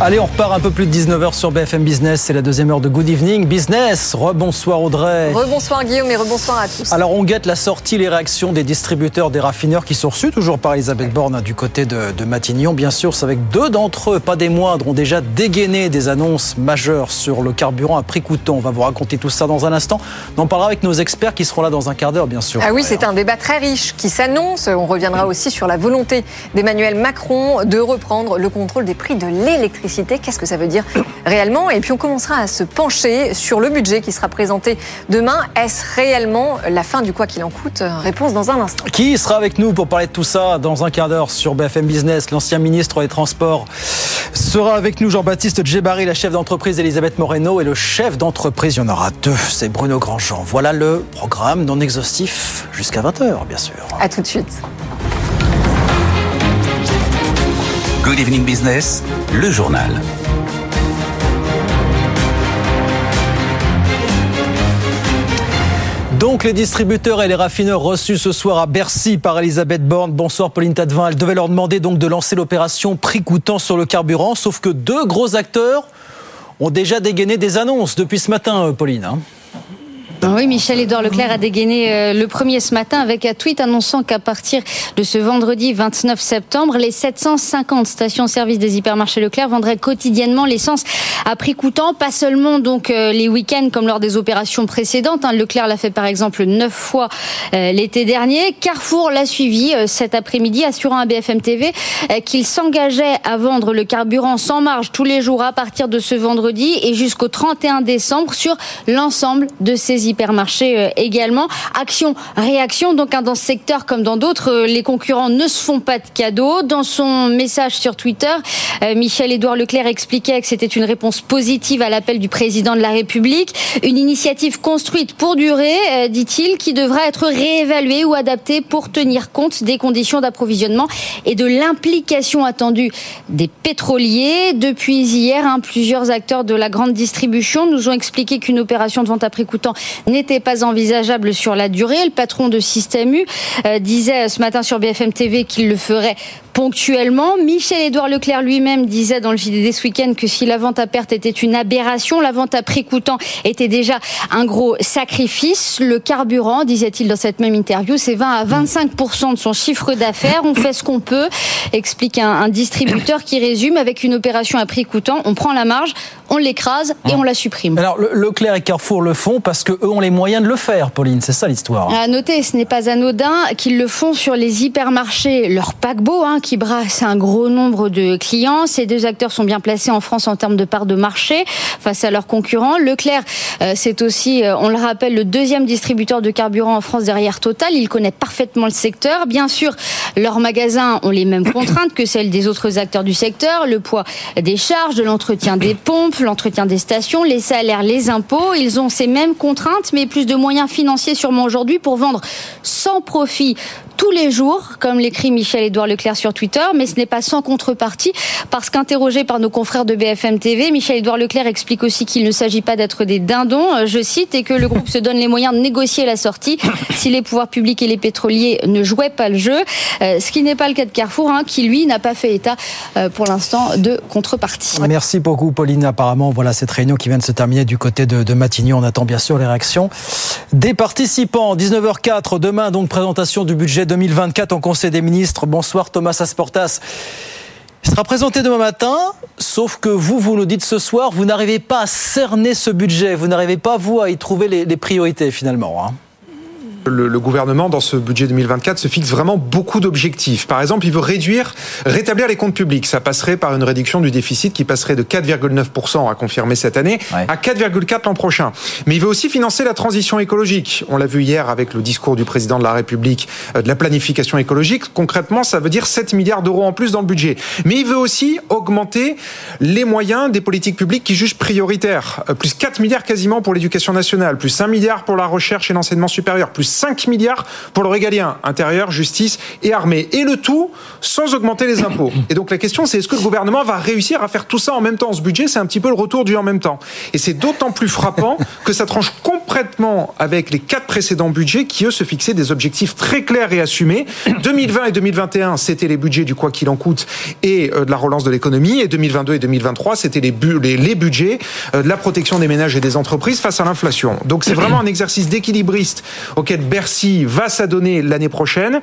Allez, on repart un peu plus de 19h sur BFM Business. C'est la deuxième heure de Good Evening Business. Rebonsoir Audrey. Rebonsoir Guillaume et rebonsoir à tous. Alors on guette la sortie, les réactions des distributeurs, des raffineurs qui sont reçus toujours par Elisabeth Borne hein, du côté de, de, Matignon. Bien sûr, c'est avec deux d'entre eux, pas des moindres, ont déjà dégainé des annonces majeures sur le carburant à prix coûtant. On va vous raconter tout ça dans un instant. On en parlera avec nos experts qui seront là dans un quart d'heure, bien sûr. Ah oui, c'est un débat très riche qui s'annonce. On reviendra aussi sur la volonté d'Emmanuel Macron de reprendre le contrôle des prix de l'électricité. Qu'est-ce que ça veut dire dire réellement? Et puis on commencera à se pencher sur le budget qui sera présenté demain. Est-ce réellement la fin du quoi qu'il en coûte? Réponse dans un instant. Qui sera avec nous pour parler de tout ça dans un quart d'heure sur BFM Business? L'ancien ministre des Transports sera avec nous Jean-Baptiste Djebari, la chef d'entreprise Elisabeth Moreno et le chef d'entreprise, il y en aura deux, c'est Bruno Grandjean. Voilà le programme non exhaustif jusqu'à 20h, bien sûr. À tout de suite. Good Evening Business, le journal. Donc les distributeurs et les raffineurs reçus ce soir à Bercy par Elisabeth Borne. Bonsoir Pauline Tadevin. Elle devait leur demander donc de lancer l'opération prix coûtant sur le carburant, sauf que deux gros acteurs ont déjà dégainé des annonces depuis ce matin, euh, Pauline. Oui, Michel-Édouard Leclerc a dégainé euh, le premier ce matin avec un tweet annonçant qu'à partir de ce vendredi 29 septembre, les 750 stations-service des hypermarchés Leclerc vendraient quotidiennement l'essence à prix coûtant, pas seulement donc euh, les week-ends comme lors des opérations précédentes. Hein. Leclerc l'a fait par exemple neuf fois euh, l'été dernier. Carrefour l'a suivi cet après-midi, assurant à BFM TV qu'il s'engageait à vendre le carburant sans marge tous les jours à partir de ce vendredi et jusqu'au 31 décembre sur l'ensemble de ses hypermarchés euh, également. Action, réaction. Donc hein, dans ce secteur comme dans d'autres, euh, les concurrents ne se font pas de cadeaux. Dans son message sur Twitter, euh, Michel-Édouard Leclerc expliquait que c'était une réponse positive à l'appel du président de la République. Une initiative construite pour durer, dit-il, qui devra être réévaluée ou adaptée pour tenir compte des conditions d'approvisionnement et de l'implication attendue des pétroliers. Depuis hier, hein, plusieurs acteurs de la grande distribution nous ont expliqué qu'une opération de vente à prix coûtant n'était pas envisageable sur la durée. Le patron de Système U euh, disait ce matin sur BFM TV qu'il le ferait ponctuellement. Michel-Édouard Leclerc lui-même disait dans le JDD ce week-end que si la vente à perte était une aberration, la vente à prix coûtant était déjà un gros sacrifice. Le carburant, disait-il dans cette même interview, c'est 20 à 25% de son chiffre d'affaires. On fait ce qu'on peut, explique un, un, distributeur qui résume avec une opération à prix coûtant. On prend la marge, on l'écrase et on la supprime. Alors Leclerc et Carrefour le font parce qu'eux ont les moyens de le faire, Pauline. C'est ça l'histoire. À noter, ce n'est pas anodin qu'ils le font sur les hypermarchés, leur paquebot, hein, qui brasse un gros nombre de clients. Ces deux acteurs sont bien placés en France en termes de part de marché face à leurs concurrents. Leclerc, euh, c'est aussi, euh, on le rappelle, le deuxième distributeur de carburant en France derrière Total. Il connaît parfaitement le secteur. Bien sûr, leurs magasins ont les mêmes contraintes que celles des autres acteurs du secteur. Le poids des charges, de l'entretien des pompes, l'entretien des stations, les salaires, les impôts. Ils ont ces mêmes contraintes, mais plus de moyens financiers sûrement aujourd'hui pour vendre sans profit tous les jours, comme l'écrit Michel-Édouard Leclerc sur Twitter, mais ce n'est pas sans contrepartie, parce qu'interrogé par nos confrères de BFM TV, Michel-Édouard Leclerc explique aussi qu'il ne s'agit pas d'être des dindons, euh, je cite, et que le groupe se donne les moyens de négocier la sortie si les pouvoirs publics et les pétroliers ne jouaient pas le jeu, euh, ce qui n'est pas le cas de Carrefour, hein, qui lui n'a pas fait état euh, pour l'instant de contrepartie. Merci beaucoup Pauline, apparemment voilà cette réunion qui vient de se terminer du côté de, de Matignon, on attend bien sûr les réactions des participants. 19h04, demain donc présentation du budget 2024 en Conseil des ministres. Bonsoir Thomas Asportas. Il sera présenté demain matin, sauf que vous, vous nous dites ce soir, vous n'arrivez pas à cerner ce budget, vous n'arrivez pas, vous, à y trouver les, les priorités finalement. Hein. Le, le, gouvernement, dans ce budget 2024, se fixe vraiment beaucoup d'objectifs. Par exemple, il veut réduire, rétablir les comptes publics. Ça passerait par une réduction du déficit qui passerait de 4,9% à confirmer cette année ouais. à 4,4 l'an prochain. Mais il veut aussi financer la transition écologique. On l'a vu hier avec le discours du président de la République euh, de la planification écologique. Concrètement, ça veut dire 7 milliards d'euros en plus dans le budget. Mais il veut aussi augmenter les moyens des politiques publiques qui jugent prioritaires. Euh, plus 4 milliards quasiment pour l'éducation nationale, plus 5 milliards pour la recherche et l'enseignement supérieur, plus 5 milliards pour le régalien, intérieur, justice et armée. Et le tout sans augmenter les impôts. Et donc la question, c'est est-ce que le gouvernement va réussir à faire tout ça en même temps? Ce budget, c'est un petit peu le retour du en même temps. Et c'est d'autant plus frappant que ça tranche complètement avec les quatre précédents budgets qui, eux, se fixaient des objectifs très clairs et assumés. 2020 et 2021, c'était les budgets du quoi qu'il en coûte et euh, de la relance de l'économie. Et 2022 et 2023, c'était les, les, budgets euh, de la protection des ménages et des entreprises face à l'inflation. Donc c'est vraiment un exercice d'équilibriste auquel Bercy va s'adonner l'année prochaine.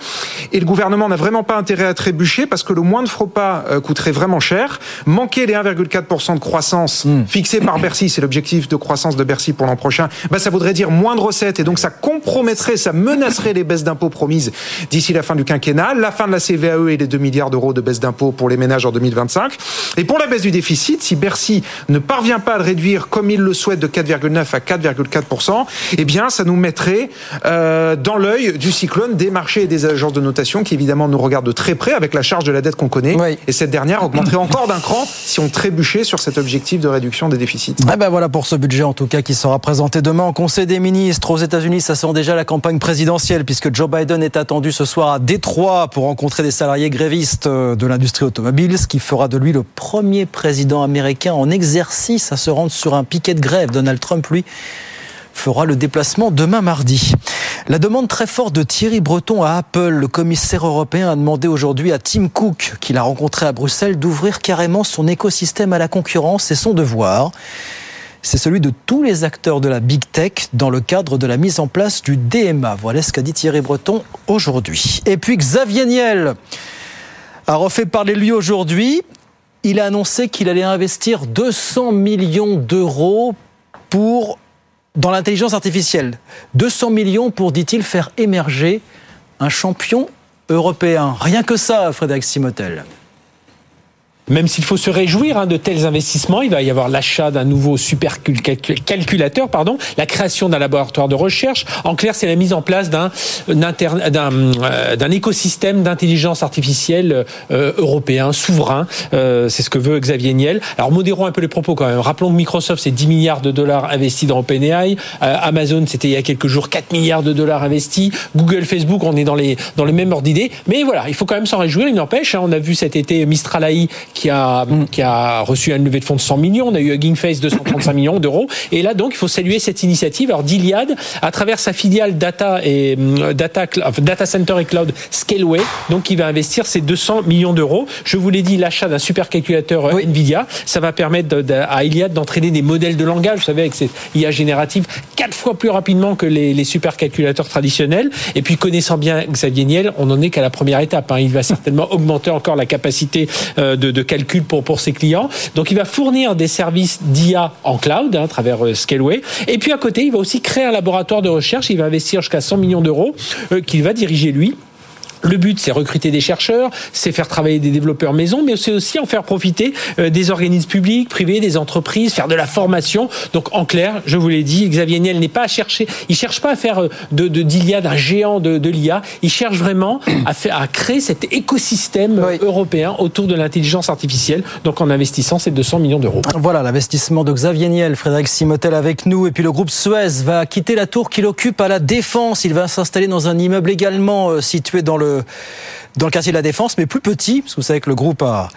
Et le gouvernement n'a vraiment pas intérêt à trébucher parce que le moindre pas euh, coûterait vraiment cher. Manquer les 1,4% de croissance mm. fixé par Bercy, c'est l'objectif de croissance de Bercy pour l'an prochain, bah, ça voudrait dire moins de recettes et donc ça compromettrait, ça menacerait les baisses d'impôts promises d'ici la fin du quinquennat, la fin de la CVAE et les 2 milliards d'euros de baisse d'impôts pour les ménages en 2025. Et pour la baisse du déficit, si Bercy ne parvient pas à le réduire comme il le souhaite de 4,9 à 4,4%, eh bien ça nous mettrait euh, dans l'œil du cyclone des marchés et des agences de notation qui évidemment nous regardent de très près avec la charge de la dette qu'on connaît. Et cette dernière augmenterait encore d'un cran si on trébuchait sur cet objectif de réduction des déficits. Eh ben voilà pour ce budget en tout cas qui sera présenté demain au Conseil des ministres aux États-Unis. Ça sent déjà la campagne présidentielle puisque Joe Biden est attendu ce soir à Détroit pour rencontrer des salariés grévistes euh, de l'industrie automobile, ce qui fera de lui le premier président américain en exercice à se rendre sur un piquet de grève. Donald Trump, lui, fera le déplacement demain mardi. La demande très forte de Thierry Breton à Apple, le commissaire européen a demandé aujourd'hui à Tim Cook, qu'il a rencontré à Bruxelles, d'ouvrir carrément son écosystème à la concurrence et son devoir. C'est celui de tous les acteurs de la big tech dans le cadre de la mise en place du DMA. Voilà ce qu'a dit Thierry Breton aujourd'hui. Et puis Xavier Niel a refait parler lui aujourd'hui. Il a annoncé qu'il allait investir 200 millions d'euros pour dans l'intelligence artificielle. 200 millions pour, dit-il, faire émerger un champion européen. Rien que ça, Frédéric Simotel même s'il faut se réjouir hein, de tels investissements, il va y avoir l'achat d'un nouveau supercalculateur, pardon, la création d'un laboratoire de recherche. En clair, c'est la mise en place d'un euh, d'un écosystème d'intelligence artificielle euh, européen souverain. Euh, c'est ce que veut Xavier Niel. Alors modérons un peu les propos quand même. Rappelons que Microsoft c'est 10 milliards de dollars investis dans OpenAI, Amazon c'était il y a quelques jours 4 milliards de dollars investis, Google, Facebook, on est dans les dans les mêmes ordres d'idées. Mais voilà, il faut quand même s'en réjouir. Il n'empêche, hein, on a vu cet été Mistral AI a, qui a reçu une levée de fonds de 100 millions. On a eu Hugging Face 235 millions d'euros. Et là, donc, il faut saluer cette initiative. Alors, d'Iliad, à travers sa filiale Data et euh, Data, Data Center et Cloud Scaleway, donc, qui va investir ces 200 millions d'euros. Je vous l'ai dit, l'achat d'un supercalculateur euh, Nvidia, ça va permettre à Iliad d'entraîner des modèles de langage, vous savez, avec cette IA générative, quatre fois plus rapidement que les, les supercalculateurs traditionnels. Et puis, connaissant bien Xavier Niel, on n'en est qu'à la première étape. Hein. Il va certainement augmenter encore la capacité euh, de, de calcul pour, pour ses clients. Donc il va fournir des services d'IA en cloud hein, à travers euh, Scaleway. Et puis à côté, il va aussi créer un laboratoire de recherche. Il va investir jusqu'à 100 millions d'euros euh, qu'il va diriger lui le but, c'est recruter des chercheurs, c'est faire travailler des développeurs maison, mais c'est aussi en faire profiter euh, des organismes publics, privés, des entreprises, faire de la formation. Donc, en clair, je vous l'ai dit, Xavier Niel n'est pas à chercher, il cherche pas à faire euh, de d'Iliad un géant de, de l'IA. Il cherche vraiment à, faire, à créer cet écosystème européen autour de l'intelligence artificielle. Donc, en investissant ces 200 millions d'euros. Voilà l'investissement de Xavier Niel, Frédéric Simotel avec nous, et puis le groupe Suez va quitter la tour qu'il occupe à la Défense. Il va s'installer dans un immeuble également euh, situé dans le dans le quartier de la Défense, mais plus petit, parce que vous savez que le groupe a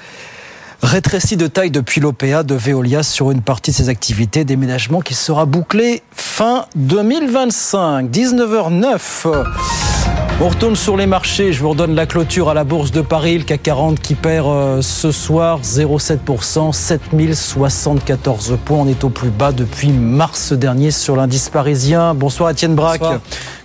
rétréci de taille depuis l'OPA de Veolia sur une partie de ses activités, déménagement qui sera bouclé fin 2025, 19h09. On retourne sur les marchés. Je vous redonne la clôture à la Bourse de Paris, le CAC 40 qui perd euh, ce soir 0,7%, 7074 points. On est au plus bas depuis mars dernier sur l'indice parisien. Bonsoir Étienne Braque.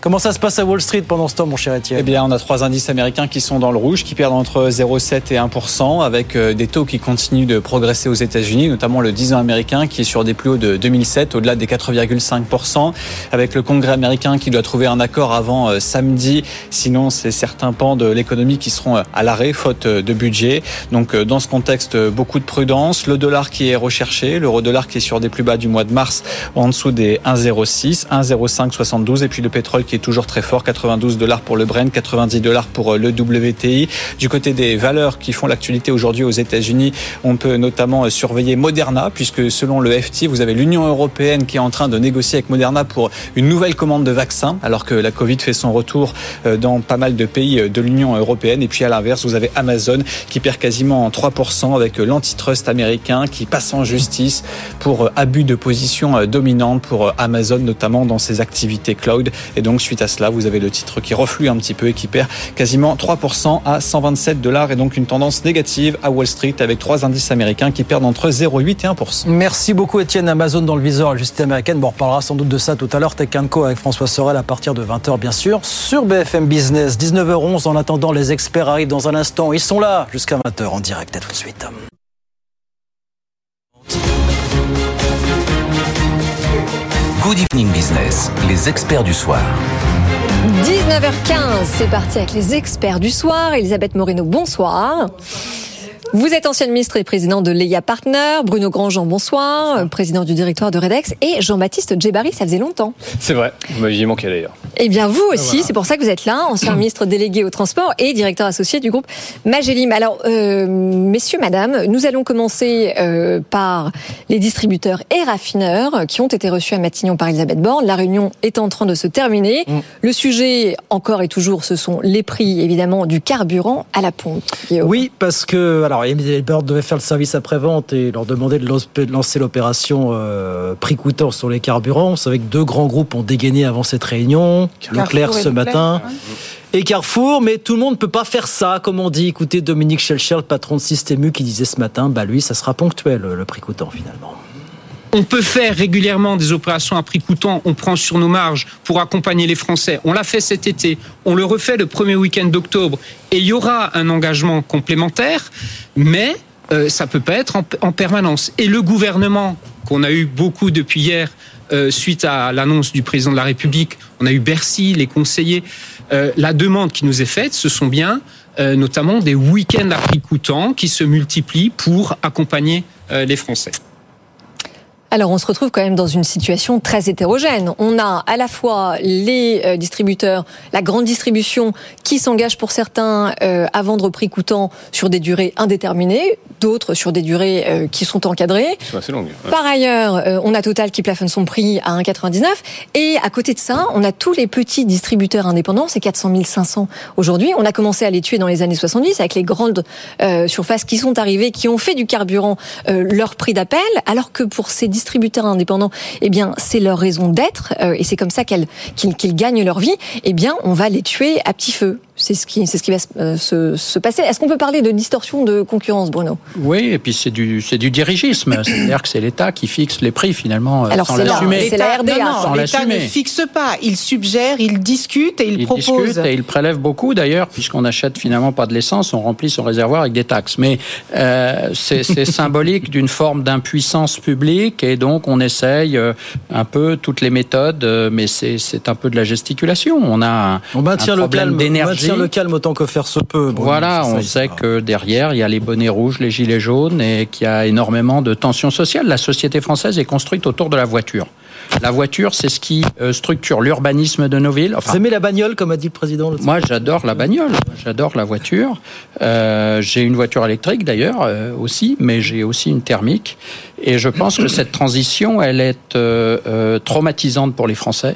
Comment ça se passe à Wall Street pendant ce temps, mon cher Étienne? Eh bien, on a trois indices américains qui sont dans le rouge, qui perdent entre 0,7 et 1%, avec euh, des taux qui continuent de progresser aux États-Unis, notamment le 10 ans américain qui est sur des plus hauts de 2007, au-delà des 4,5%, avec le Congrès américain qui doit trouver un accord avant euh, samedi Sinon, c'est certains pans de l'économie qui seront à l'arrêt faute de budget. Donc, dans ce contexte, beaucoup de prudence. Le dollar qui est recherché, l'euro-dollar qui est sur des plus bas du mois de mars, en dessous des 1,06, 1,0572, et puis le pétrole qui est toujours très fort, 92 dollars pour le Brent, 90 dollars pour le WTI. Du côté des valeurs qui font l'actualité aujourd'hui aux États-Unis, on peut notamment surveiller Moderna, puisque selon le FT, vous avez l'Union européenne qui est en train de négocier avec Moderna pour une nouvelle commande de vaccins, alors que la Covid fait son retour euh, dans pas mal de pays de l'Union européenne. Et puis à l'inverse, vous avez Amazon qui perd quasiment 3% avec l'antitrust américain qui passe en justice pour euh, abus de position euh, dominante pour Amazon, notamment dans ses activités cloud. Et donc suite à cela, vous avez le titre qui reflue un petit peu et qui perd quasiment 3% à 127 dollars et donc une tendance négative à Wall Street avec trois indices américains qui perdent entre 0,8 et 1%. Merci beaucoup Étienne. Amazon dans le viseur, la justice américaine. On reparlera sans doute de ça tout à l'heure. Tech Co avec François Sorel à partir de 20h bien sûr sur BFM Business. 19h11 en attendant les experts arrivent dans un instant. Ils sont là jusqu'à 20h en direct. À tout de suite. Good Evening Business, les experts du soir. 19h15, c'est parti avec les experts du soir. Elisabeth Moreno, bonsoir. Vous êtes ancienne ministre et président de Leia Partner, Bruno Grandjean, bonsoir, président du directoire de Redex, et Jean-Baptiste Djebari, ça faisait longtemps. C'est vrai, vous m'aviez manqué d'ailleurs. Eh bien, vous aussi, c'est pour ça que vous êtes là, ancien ministre délégué au transport et directeur associé du groupe Magellim. Alors, euh, messieurs, madame, nous allons commencer euh, par les distributeurs et raffineurs qui ont été reçus à Matignon par Elisabeth Borne. La réunion est en train de se terminer. Mm. Le sujet, encore et toujours, ce sont les prix, évidemment, du carburant à la pompe. Oui, parce que, alors, alors, Bird devait faire le service après-vente et leur demander de lancer l'opération euh, prix coûtant sur les carburants. Vous savez que deux grands groupes ont dégainé avant cette réunion. Leclerc ce matin. Et Carrefour, mais tout le monde ne peut pas faire ça, comme on dit. Écoutez Dominique Schelcher, le patron de Système U, qui disait ce matin, bah lui, ça sera ponctuel, le prix coûtant finalement. On peut faire régulièrement des opérations à prix coûtant, on prend sur nos marges pour accompagner les Français. On l'a fait cet été, on le refait le premier week-end d'octobre et il y aura un engagement complémentaire, mais euh, ça peut pas être en, permanence. Et le gouvernement, qu'on a eu beaucoup depuis hier, euh, suite à l'annonce du président de la République, on a eu Bercy, les conseillers, euh, la demande qui nous est faite, ce sont bien notamment des week-ends à prix coûtant qui se multiplient pour accompagner les Français. Alors on se retrouve quand même dans une situation très hétérogène. On a à la fois les euh, distributeurs, la grande distribution qui s'engage pour certains euh, à vendre au prix coûtant sur des durées indéterminées, d'autres sur des durées euh, qui sont encadrées. assez longues. Par ailleurs, on a Total qui plafonne son prix à 1,99 et à côté de ça, on a tous les petits distributeurs indépendants, c'est 400 500 aujourd'hui. On a commencé à les tuer dans les années 70 avec les grandes surfaces qui sont arrivées, qui ont fait du carburant leur prix d'appel, alors que pour ces distributeurs indépendants, eh bien, c'est leur raison d'être, euh, et c'est comme ça qu'ils gagnent leur vie. Eh bien, on va les tuer à petit feu. C'est ce qui, c'est ce qui va euh, se, se, passer. Est-ce qu'on peut parler de distorsion de concurrence, Bruno? Oui, et puis c'est du, c'est du dirigisme. C'est-à-dire que c'est l'État qui fixe les prix finalement euh, Alors sans l'assumer. C'est la RDA. Non, L'État ne fixe pas. Il suggère, il discute et il, il propose. Discute et il prélève beaucoup d'ailleurs, puisqu'on achète finalement pas de l'essence, on remplit son réservoir avec des taxes. Mais euh, c'est, c'est symbolique d'une forme d'impuissance publique et donc on essaye un peu toutes les méthodes, mais c'est, c'est un peu de la gesticulation. On a un, on maintient un problème d'énergie le calme autant que faire se peut. voilà, on sait que derrière, il y a les bonnets rouges, les gilets jaunes et qu'il y a énormément de tensions sociales. La société française est construite autour de la voiture. La voiture, c'est ce qui euh, structure l'urbanisme de nos villes. Enfin, Vous aimez la bagnole, comme a dit le président Moi, j'adore la bagnole. J'adore la voiture. Euh, j'ai une voiture électrique, d'ailleurs, euh, aussi, mais j'ai aussi une thermique. Et je pense que cette transition, elle est euh, traumatisante pour les Français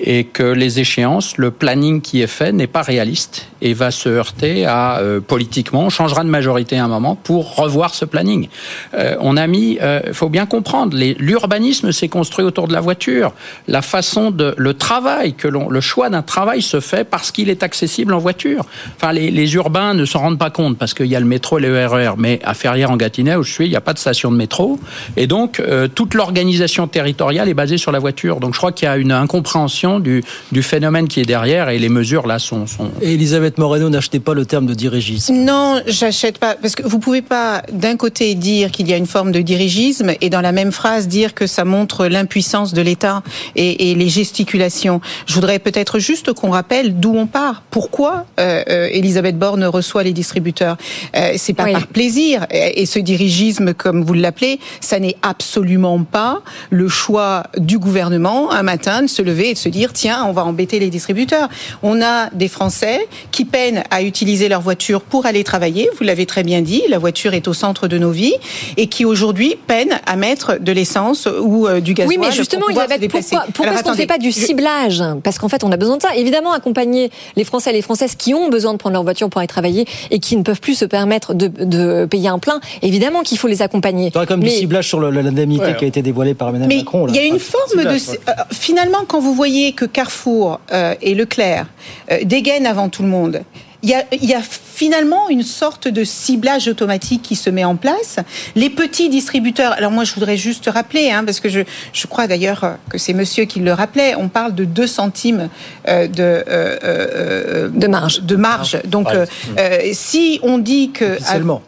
et que les échéances, le planning qui est fait n'est pas réaliste et va se heurter à euh, politiquement, on changera de majorité à un moment pour revoir ce planning. Euh, on a mis, euh, faut bien comprendre, l'urbanisme s'est construit autour de la voiture. La façon de, le travail que l'on, le choix d'un travail se fait parce qu'il est accessible en voiture. Enfin, les, les urbains ne s'en rendent pas compte parce qu'il y a le métro le RER, e mais à Ferrières en Gâtinais où je suis, il n'y a pas de station de métro. Et donc, euh, toute l'organisation territoriale est basée sur la voiture. Donc, je crois qu'il y a une incompréhension du, du, phénomène qui est derrière et les mesures là sont. sont... Et Elisabeth Moreno, n'achetez pas le terme de dirigisme. Non, j'achète pas. Parce que vous pouvez pas, d'un côté, dire qu'il y a une forme de dirigisme et dans la même phrase dire que ça montre l'impuissance de l'État et, et, les gesticulations. Je voudrais peut-être juste qu'on rappelle d'où on part. Pourquoi euh, euh, Elisabeth Borne reçoit les distributeurs? Euh, C'est pas par plaisir. Et, et ce dirigisme, comme vous l'appelez, ça n'est absolument pas le choix du gouvernement un matin de se lever et de se dire tiens, on va embêter les distributeurs. On a des Français qui peinent à utiliser leur voiture pour aller travailler. Vous l'avez très bien dit, la voiture est au centre de nos vies et qui aujourd'hui peinent à mettre de l'essence ou euh, du gasoil. Oui, mais justement, Elisabeth, pourquoi, pourquoi est-ce qu'on ne fait pas du ciblage Parce qu'en fait, on a besoin de ça. Évidemment, accompagner les Français et les Françaises qui ont besoin de prendre leur voiture pour aller travailler et qui ne peuvent plus se permettre de, de payer un plein, évidemment qu'il faut les accompagner. Il y aurait comme mais... du ciblage sur l'indemnité ouais. qui a été dévoilée par Emmanuel mais Macron. Il y a une forme de... Euh, finalement, quand vous voyez que Carrefour euh, et Leclerc euh, dégainent avant tout le monde, il y, a, il y, a, finalement une sorte de ciblage automatique qui se met en place. Les petits distributeurs, alors moi je voudrais juste rappeler, hein, parce que je, je crois d'ailleurs que c'est monsieur qui le rappelait, on parle de 2 centimes euh, de, euh, euh, de marge. De marge. Donc ouais. si on dit que... Officiellement.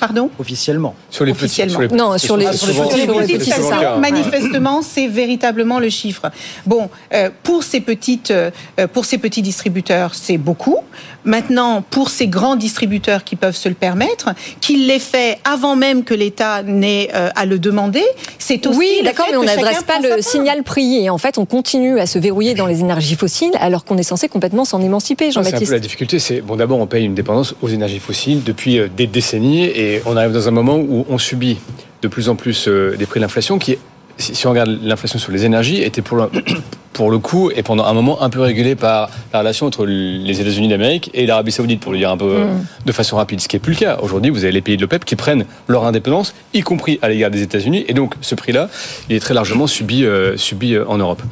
Pardon Officiellement. Sur les officiellement. Petits, sur les non, sur les, sur les, sur les, les petites stations. Manifestement, c'est véritablement le chiffre. Bon, euh, pour ces petites, euh, pour ces petits distributeurs, c'est beaucoup. Maintenant, pour ces grands distributeurs qui peuvent se le permettre, qu'ils l'aient fait avant même que l'État n'ait euh, à le demander, c'est aussi. Oui, d'accord, mais on n'adresse pas le signal prié. Et en fait, on continue à se verrouiller dans les énergies fossiles alors qu'on est censé complètement s'en émanciper, Jean-Baptiste. C'est un peu la difficulté. C'est bon, d'abord, on paye une dépendance aux énergies fossiles depuis des décennies et on arrive dans un moment où on subit de plus en plus euh, des prix de l'inflation qui, si on regarde l'inflation sur les énergies, était pour le, pour le coup et pendant un moment un peu régulée par la relation entre les États-Unis d'Amérique et l'Arabie Saoudite, pour le dire un peu mm. de façon rapide, ce qui n'est plus le cas. Aujourd'hui, vous avez les pays de l'OPEP qui prennent leur indépendance, y compris à l'égard des États-Unis, et donc ce prix-là, il est très largement subi, euh, subi euh, en Europe.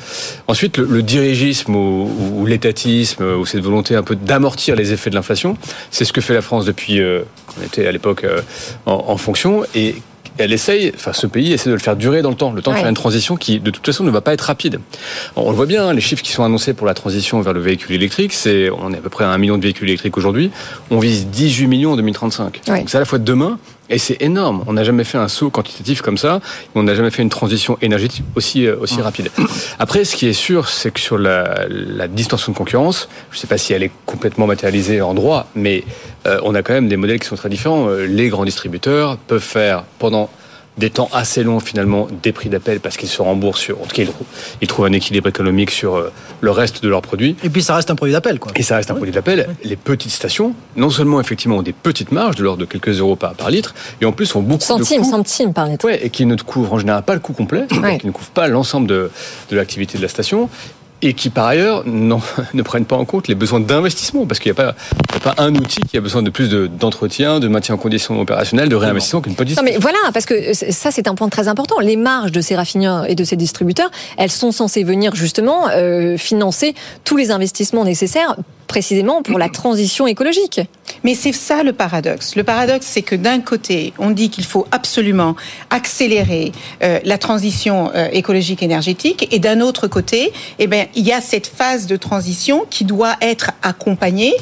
Ensuite, le, le dirigisme ou, ou l'étatisme ou cette volonté un peu d'amortir les effets de l'inflation, c'est ce que fait la France depuis euh, qu'on était à l'époque euh, en, en fonction et elle essaye, enfin ce pays essaie de le faire durer dans le temps, le temps de faire une transition qui de toute façon ne va pas être rapide. On le voit bien, les chiffres qui sont annoncés pour la transition vers le véhicule électrique, c'est on est à peu près à un million de véhicules électriques aujourd'hui, on vise 18 millions en 2035. Ouais. Donc c'est à la fois demain et c'est énorme. On n'a jamais fait un saut quantitatif comme ça. On n'a jamais fait une transition énergétique aussi, aussi rapide. Après, ce qui est sûr, c'est que sur la, la, distorsion de concurrence, je ne sais pas si elle est complètement matérialisée en droit, mais euh, on a quand même des modèles qui sont très différents. Les grands distributeurs peuvent faire pendant des temps assez longs finalement des prix d'appel parce qu'ils se remboursent sur, en tout cas ils, ils, trouvent un équilibre économique sur euh, le reste de leurs produits. Et puis ça reste un produit d'appel quoi. Et ça reste un oui. produit d'appel. Oui. Les petites stations, non seulement effectivement ont des petites marges de l'ordre de quelques euros par, par litre, et en plus ont beaucoup centimes, de coûts, centimes par litre. Ouais, et qui ne couvrent en général pas le coût complet, ouais. qui ne couvrent pas l'ensemble de, de l'activité de la station et qui par ailleurs non, ne prennent pas en compte les besoins d'investissement parce qu'il n'y a, a, pas un outil qui a besoin de plus d'entretien, de, de, maintien en condition opérationnelle, de réinvestissement qu'une petite. Non mais voilà, parce que ça c'est un point très important. Les marges de ces raffineurs et de ces distributeurs, elles sont censées venir justement euh, financer tous les investissements nécessaires précisément pour la transition écologique. Mais c'est ça le paradoxe. Le paradoxe, c'est que d'un côté, on dit qu'il faut absolument accélérer euh, la transition euh, écologique énergétique, et d'un autre côté, eh bien, il y a cette phase de transition qui doit être accompagnée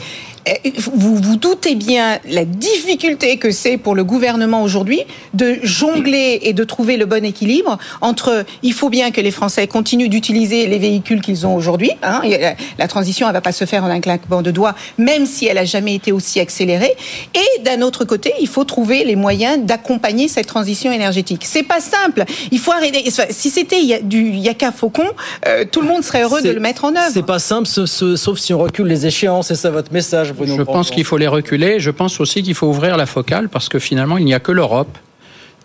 vous vous doutez bien la difficulté que c'est pour le gouvernement aujourd'hui de jongler et de trouver le bon équilibre entre il faut bien que les Français continuent d'utiliser les véhicules qu'ils ont aujourd'hui. Hein, la transition, elle va pas se faire en un claquement de doigts, même si elle a jamais été aussi accélérée. Et d'un autre côté, il faut trouver les moyens d'accompagner cette transition énergétique. C'est pas simple. Il faut arrêter. Si c'était du Yaka Faucon, euh, tout le monde serait heureux de le mettre en œuvre. C'est pas simple, sauf si on recule les échéances. C'est ça votre message. Je pense qu'il faut les reculer. Je pense aussi qu'il faut ouvrir la focale parce que finalement, il n'y a que l'Europe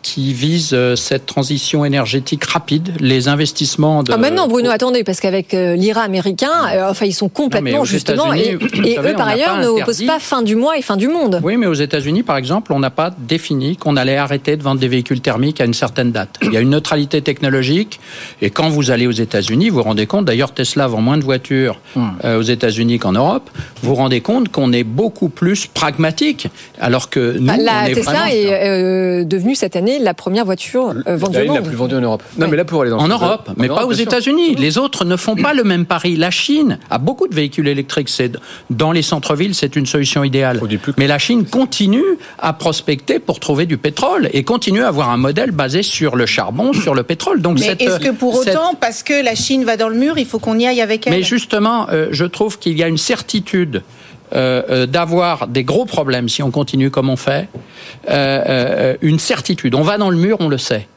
qui vise euh, cette transition énergétique rapide, les investissements de... Ah maintenant, Bruno, attendez, parce qu'avec euh, l'IRA américain, euh, enfin, ils sont complètement, non, justement, et, et savez, eux, par ailleurs, ne opposent pas fin du mois et fin du monde. Oui, mais aux États-Unis, par exemple, on n'a pas défini qu'on allait arrêter de vendre des véhicules thermiques à une certaine date. Il y a une neutralité technologique, et quand vous allez aux États-Unis, vous vous rendez compte, d'ailleurs, Tesla vend moins de voitures euh, aux États-Unis qu'en Europe, vous vous rendez compte qu'on est beaucoup plus pragmatique, alors que nous, bah, La on est Tesla vraiment... est euh, devenue cette année est la première voiture euh, vendue au la monde. plus vendue en Europe. Non, mais là, pour aller dans En Europe, mais en pas Europe, aux. États-Unis. Les autres ne font pas le même pari. La Chine a beaucoup de véhicules électriques. C'est dans les centres-villes, c'est une solution idéale. Mais la Chine continue à prospecter pour trouver du pétrole et continue à avoir un modèle basé sur le charbon, sur le pétrole. Donc Mais est-ce que pour cette- autant, parce que la Chine va dans le mur, il faut qu'on y aille avec elle? Mais justement, euh, je trouve qu'il y a une certitude d'avoir des gros problèmes si on continue comme on fait. Euh, euh, une certitude. On va dans le mur, on le sait.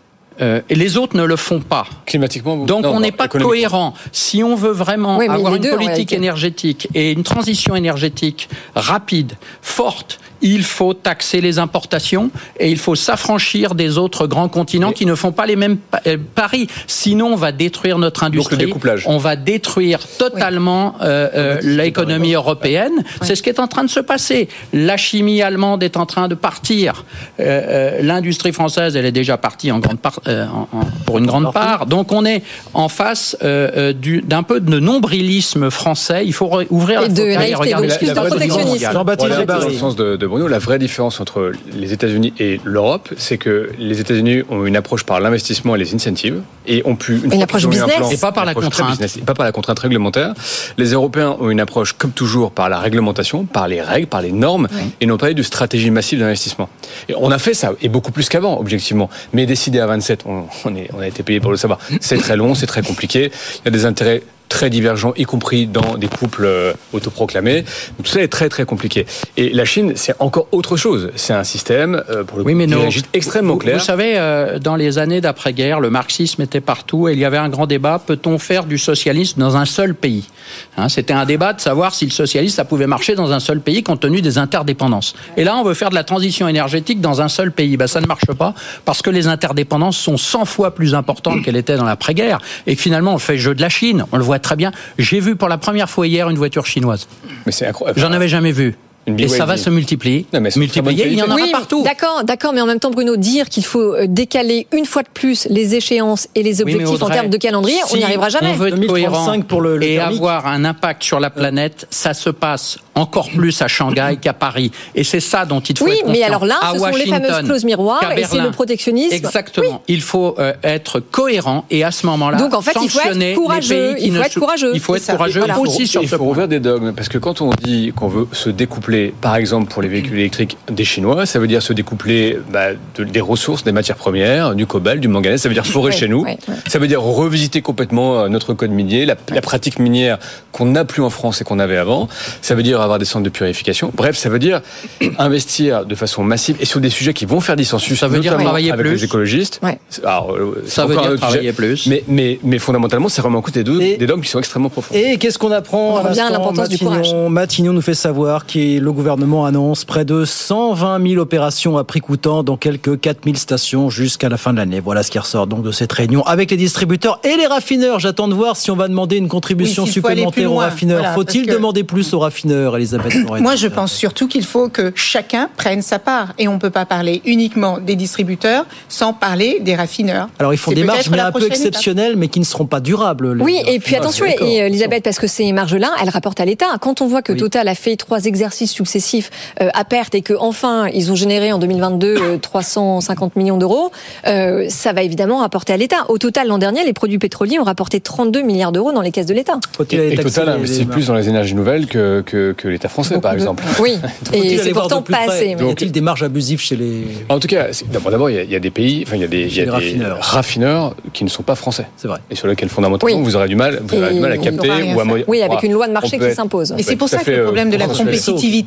Euh, et les autres ne le font pas. Climatiquement, vous- Donc non, on n'est pas cohérent. Si on veut vraiment Oui, avoir une deux, politique énergétique et une transition énergétique rapide, forte, il faut taxer les importations et il faut s'affranchir des autres grands continents qui ne font pas les mêmes euh, paris. Sinon, on va détruire notre industrie. découplage. On va détruire totalement euh, euh, l'économie européenne. C'est ce qui est en train de se passer. La chimie allemande est en train de partir. Euh, euh, L'industrie française, elle est déjà partie en grande part, euh, en- en- pour une grande part. Donc on est en face euh, euh, du- d'un peu de nombrilisme français. Il faut ouvrir Et la de et regarder niveau protectionnisme. Jean-Baptiste le sens de, de Bruno, la vraie différence entre les États-Unis et l'Europe, c'est que les États-Unis ont une approche par l'investissement et les incentives et ont pu Une approche un business. plan- Et pas par la contrainte. business, et pas par la contrainte réglementaire. Les Européens ont une approche comme toujours par la réglementation, par les règles, par les normes et n'ont pas eu de stratégie massive d'investissement. Et on a fait ça et beaucoup plus qu'avant, objectivement. Mais décider à 27, on, a été payé pour le savoir. C'est très long, c'est très compliqué. Il y a des intérêts très divergents, y compris dans des couples euh, autoproclamés. Donc, tout ça est très très compliqué. Et la Chine, c'est encore autre chose. C'est un système, euh, pour le Oui, coup, mais est extrêmement vous, clair. Vous savez, euh, dans les années d'après-guerre, le marxisme était partout et il y avait un grand débat. Peut-on faire du socialisme dans un seul pays? Hein, C'était un débat de savoir si le socialisme, ça pouvait marcher dans un seul pays compte tenu des interdépendances. Et là, on veut faire de la transition énergétique dans un seul pays. Ben, ça ne marche pas parce que les interdépendances sont 100 fois plus importantes qu'elles étaient dans l'après-guerre. Et que finalement, on fait le jeu de la Chine. On le voit très bien. J'ai vu pour la première fois hier une voiture chinoise. Mais c'est incroyable. J'en avais jamais vu. Et ça va se multiplier. Non, mais multiplier. Il y en aura oui, partout. D'accord, d'accord, mais en même temps, Bruno, dire qu'il faut euh, décaler une fois de plus les échéances et les Oui, objectifs en termes de calendrier, on n'y arrivera jamais. On veut être 2035 cohérent pour le- le et thermique. avoir un impact sur la planète, ça se passe encore plus à Shanghai qu'à Paris. Et c'est ça dont il faut Oui, être mais alors là, ce sont les fameuses clauses miroirs et c'est le protectionnisme. Exactement. Il faut euh, être cohérent et à ce moment-là, Donc, en fait, il faut être courageux. Il faut être courageux. Il faut être courageux aussi sur il ce faut point. ouvrir des dogmes parce que quand on dit qu'on veut se découpler, par exemple pour les véhicules électriques des Chinois, ça veut dire se découpler bah, de- des ressources, des matières premières, du cobalt, du manganèse. Ça veut dire forer Ouais, chez nous. ouais, ouais. Ça veut dire revisiter complètement euh, notre code minier, la, la pratique minière qu'on n'a plus en France et qu'on avait avant. Ça veut dire avoir des centres de purification. Bref, ça veut dire investir de façon massive et sur des sujets qui vont faire dissensus. Ça veut dire travailler avec plus. les écologistes. Ouais. Alors, euh, Ça veut dire travailler sujet. plus. Mais, mais, mais fondamentalement, c'est vraiment à cause des deux, Et- des dogmes qui sont extrêmement profonds. Et qu'est-ce qu'on apprend On à revient à l'instant l'importance du Matignon- courage. Matignon nous fait savoir que le gouvernement annonce près de 120 000 opérations à prix coûtant dans quelques 4 000 stations jusqu'à la fin de l'année. Voilà ce qui ressort donc de cette réunion avec les distributeurs et les raffineurs. J'attends de voir si on va demander une contribution Oui, supplémentaire aux raffineurs. Voilà, Faut-il que- demander plus aux raffineurs, Elisabeth Moi, je pense surtout qu'il faut que chacun prenne sa part. Et on ne peut pas parler uniquement des distributeurs sans parler des raffineurs. Alors ils font des marges mais un peu exceptionnelles mais qui ne seront pas durables. les Oui, et puis attention, et, Elisabeth, parce que ces marges-là, elles rapportent à l'État. Quand on voit que Total a fait trois exercices successifs euh, à perte et que enfin ils ont généré en 2022 euh, 350 millions d'euros, euh, ça va évidemment rapporter à l'État. Au total, l'an dernier, les produits pétroliers ont rapporté 32 milliards d'euros dans les caisses de l'État. Et taxer Total investit plus dans les énergies nouvelles que, que, que l'État français, par de- exemple. Oui, et c'est pourtant pas près assez. mais- Y a-t-il des marges abusives chez les En tout cas, d'abord, d'abord, il y, a- il y a des pays, enfin, il y a des, y a raffineurs. raffineurs qui ne sont pas français. C'est vrai. Et sur lesquels, fondamentalement, Oui. vous aurez du mal, vous aurez Et du mal à capter ou à Oui, avec une loi de marché qui s'impose. Et c'est pour ça que fait, le euh, problème de la consensuel.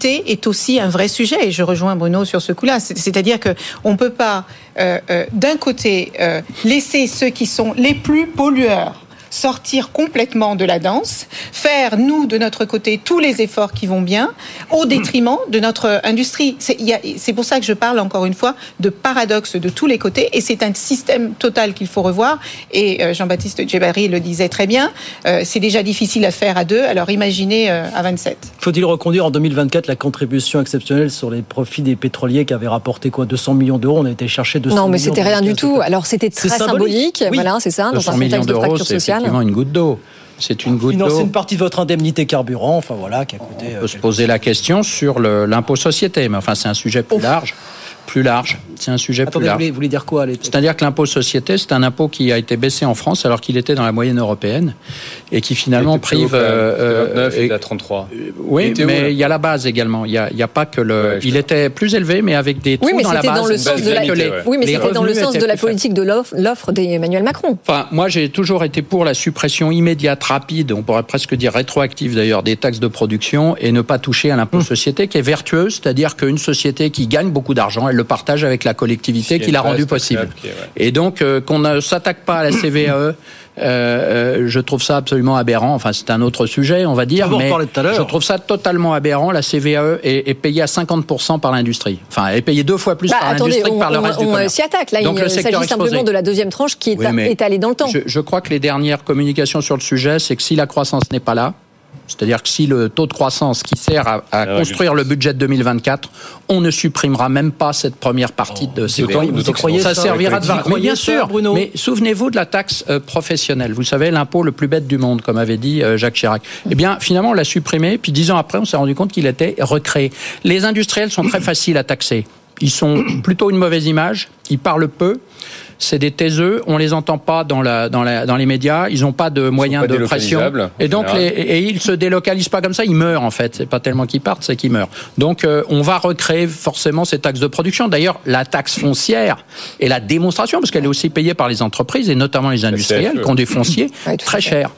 Est aussi un vrai sujet. Et je rejoins Bruno sur ce coup-là. C'est- C'est-à-dire que on peut pas, euh, euh, d'un côté, euh, laisser ceux qui sont les plus pollueurs sortir complètement de la danse, faire, nous, de notre côté, tous les efforts qui vont bien, au détriment de notre industrie. C'est pour ça que je parle, encore une fois, de paradoxe de tous les côtés, et c'est un système total qu'il faut revoir, et euh, Jean-Baptiste Djebari le disait très bien, euh, c'est déjà difficile à faire à deux, alors imaginez euh, à 27. Faut-il reconduire en 2024 la contribution exceptionnelle sur les profits des pétroliers qui avaient rapporté quoi 200 millions d'euros? On a été chercher 200 Non, mais millions c'était dans rien les du tout. Alors c'était C'est très symbolique, symbolique, oui. voilà, c'est ça, dans 200 un contexte de d'euros, fracture sociale. Effectivement une goutte d'eau. C'est une goutte Financer d'eau. une partie de votre indemnité carburant, enfin voilà, qui a coûté. On euh, peut se poser la question sur l'impôt société, mais enfin c'est un sujet plus large. Plus large. C'est un sujet Attendez, plus large. vous voulez, dire quoi les- C'est-à-dire que l'impôt société, c'est un impôt qui a été baissé en France alors qu'il était dans la moyenne européenne et qui finalement prive. euh, C'était 29, il et- était à 33. Il oui, mais il y a la base également. Il y a, pas que le. Ouais, il était plus élevé, mais avec des trous Oui, mais dans la c'était base. dans le sens de la, les- oui, mais c'était dans le sens de la politique de l'offre d'Emmanuel Macron. Enfin, moi, j'ai toujours été pour la suppression immédiate, rapide, on pourrait presque dire rétroactive d'ailleurs, des taxes de production et ne pas toucher à l'impôt société qui est vertueuse, c'est-à-dire qu'une société qui gagne beaucoup d'argent, elle le partage avec la collectivité qui l'a rendu possible. Et donc, euh, qu'on ne s'attaque pas à la CVAE, euh, euh, je trouve ça absolument aberrant. Enfin, c'est un autre sujet, on va dire. On mais reparler tout à l'heure. Je trouve ça totalement aberrant. La CVAE est, est payée à 50% par l'industrie. Enfin, elle est payée deux fois plus Bah, par l'industrie on, que par le on- reste du on, euh, commerce. s'y attaque. Là, Donc, il s'agit simplement de la deuxième tranche qui est Oui, étalée dans le temps. Je, je crois que les dernières communications sur le sujet, c'est que si la croissance n'est pas là, c'est-à-dire que si le taux de croissance qui sert à, à Ah, construire le budget de 2024, on ne supprimera même pas cette première partie de ces d'autant que c'est Ça dans- servira de Vous y var- croyez Oui, bien ça, sûr, Bruno Mais souvenez-vous de la taxe euh, professionnelle. Vous savez, l'impôt le plus bête du monde, comme avait dit euh, Jacques Chirac. Eh bien, finalement, on l'a supprimé, puis dix ans après, on s'est rendu compte qu'il était recréé. Les industriels sont très faciles à taxer. Ils sont plutôt une mauvaise image. Ils parlent peu. C'est des taiseux, on les entend pas dans, la, dans, la, dans les médias, ils n'ont pas de moyens de pression. Et donc, les, et ils se délocalisent pas comme ça, ils meurent en fait. C'est pas tellement qu'ils partent, c'est qu'ils meurent. Donc, euh, on va recréer forcément ces taxes de production. D'ailleurs, la taxe foncière est la démonstration, parce qu'elle est aussi payée par les entreprises et notamment les industriels CFE. qui ont des fonciers Ouais, très chers.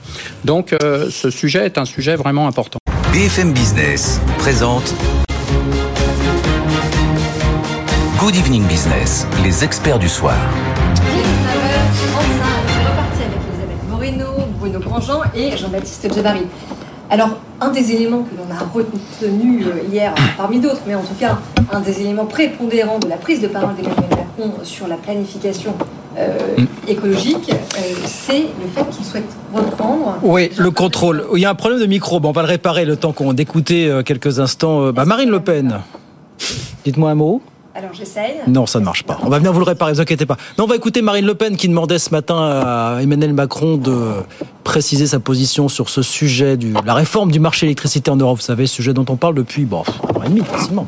Donc, euh, ce sujet est un sujet vraiment important. BFM Business présente Good Evening Business, les experts du soir. Grandjean et Jean-Baptiste Djebari. Alors, un des éléments que l'on a retenu euh, hier, parmi d'autres, mais en tout cas, un des éléments prépondérants de la prise de parole d'Emmanuel Macron sur la planification euh, écologique, euh, c'est le fait qu'il souhaite reprendre. Oui, le contrôle. Il y a un problème de micro. Bon, on va le réparer le temps qu'on d'écouter quelques instants. bah, Marine Le Pen. Dites-moi un mot. Alors, j'essaye. Non, ça ne marche pas. On va venir vous le réparer, ne vous inquiétez pas. Non, on va écouter Marine Le Pen qui demandait ce matin à Emmanuel Macron de préciser sa position sur ce sujet de la réforme du marché électricité en Europe. Vous savez, sujet dont on parle depuis bon, un an et demi, facilement.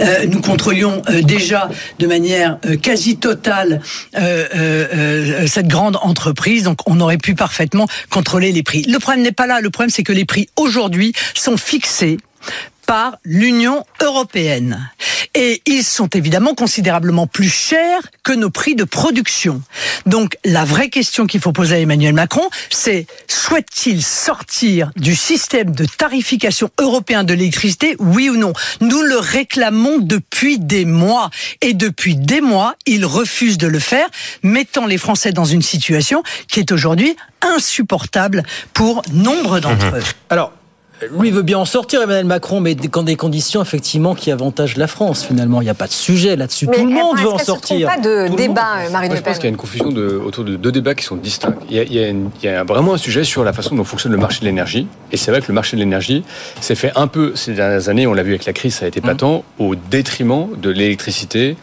Euh, nous contrôlions euh, déjà de manière euh, quasi totale euh, euh, euh, cette grande entreprise, donc on aurait pu parfaitement contrôler les prix. Le problème n'est pas là, le problème c'est que les prix aujourd'hui sont fixés par l'Union européenne. Et ils sont évidemment considérablement plus chers que nos prix de production. Donc la vraie question qu'il faut poser à Emmanuel Macron, c'est souhaite-t-il sortir du système de tarification européen de l'électricité, oui ou non? Nous le réclamons depuis des mois. Et depuis des mois, il refuse de le faire, mettant les Français dans une situation qui est aujourd'hui insupportable pour nombre d'entre eux. Alors, lui veut bien en sortir, Emmanuel Macron, mais dans des conditions effectivement qui avantagent la France. Finalement, il n'y a pas de sujet là-dessus. Tout le monde veut en qu'elle se trompe sortir. pas de Tout débat, euh, Marine Moi, Le je pense Pen qu'il y a une confusion de- autour de deux débats qui sont distincts. Il y, a, il y a une- il y a vraiment un sujet sur la façon dont fonctionne le marché de l'énergie. Et c'est vrai que le marché de l'énergie s'est fait un peu ces dernières années, on l'a vu avec la crise, ça a été patent, au détriment de l'électricité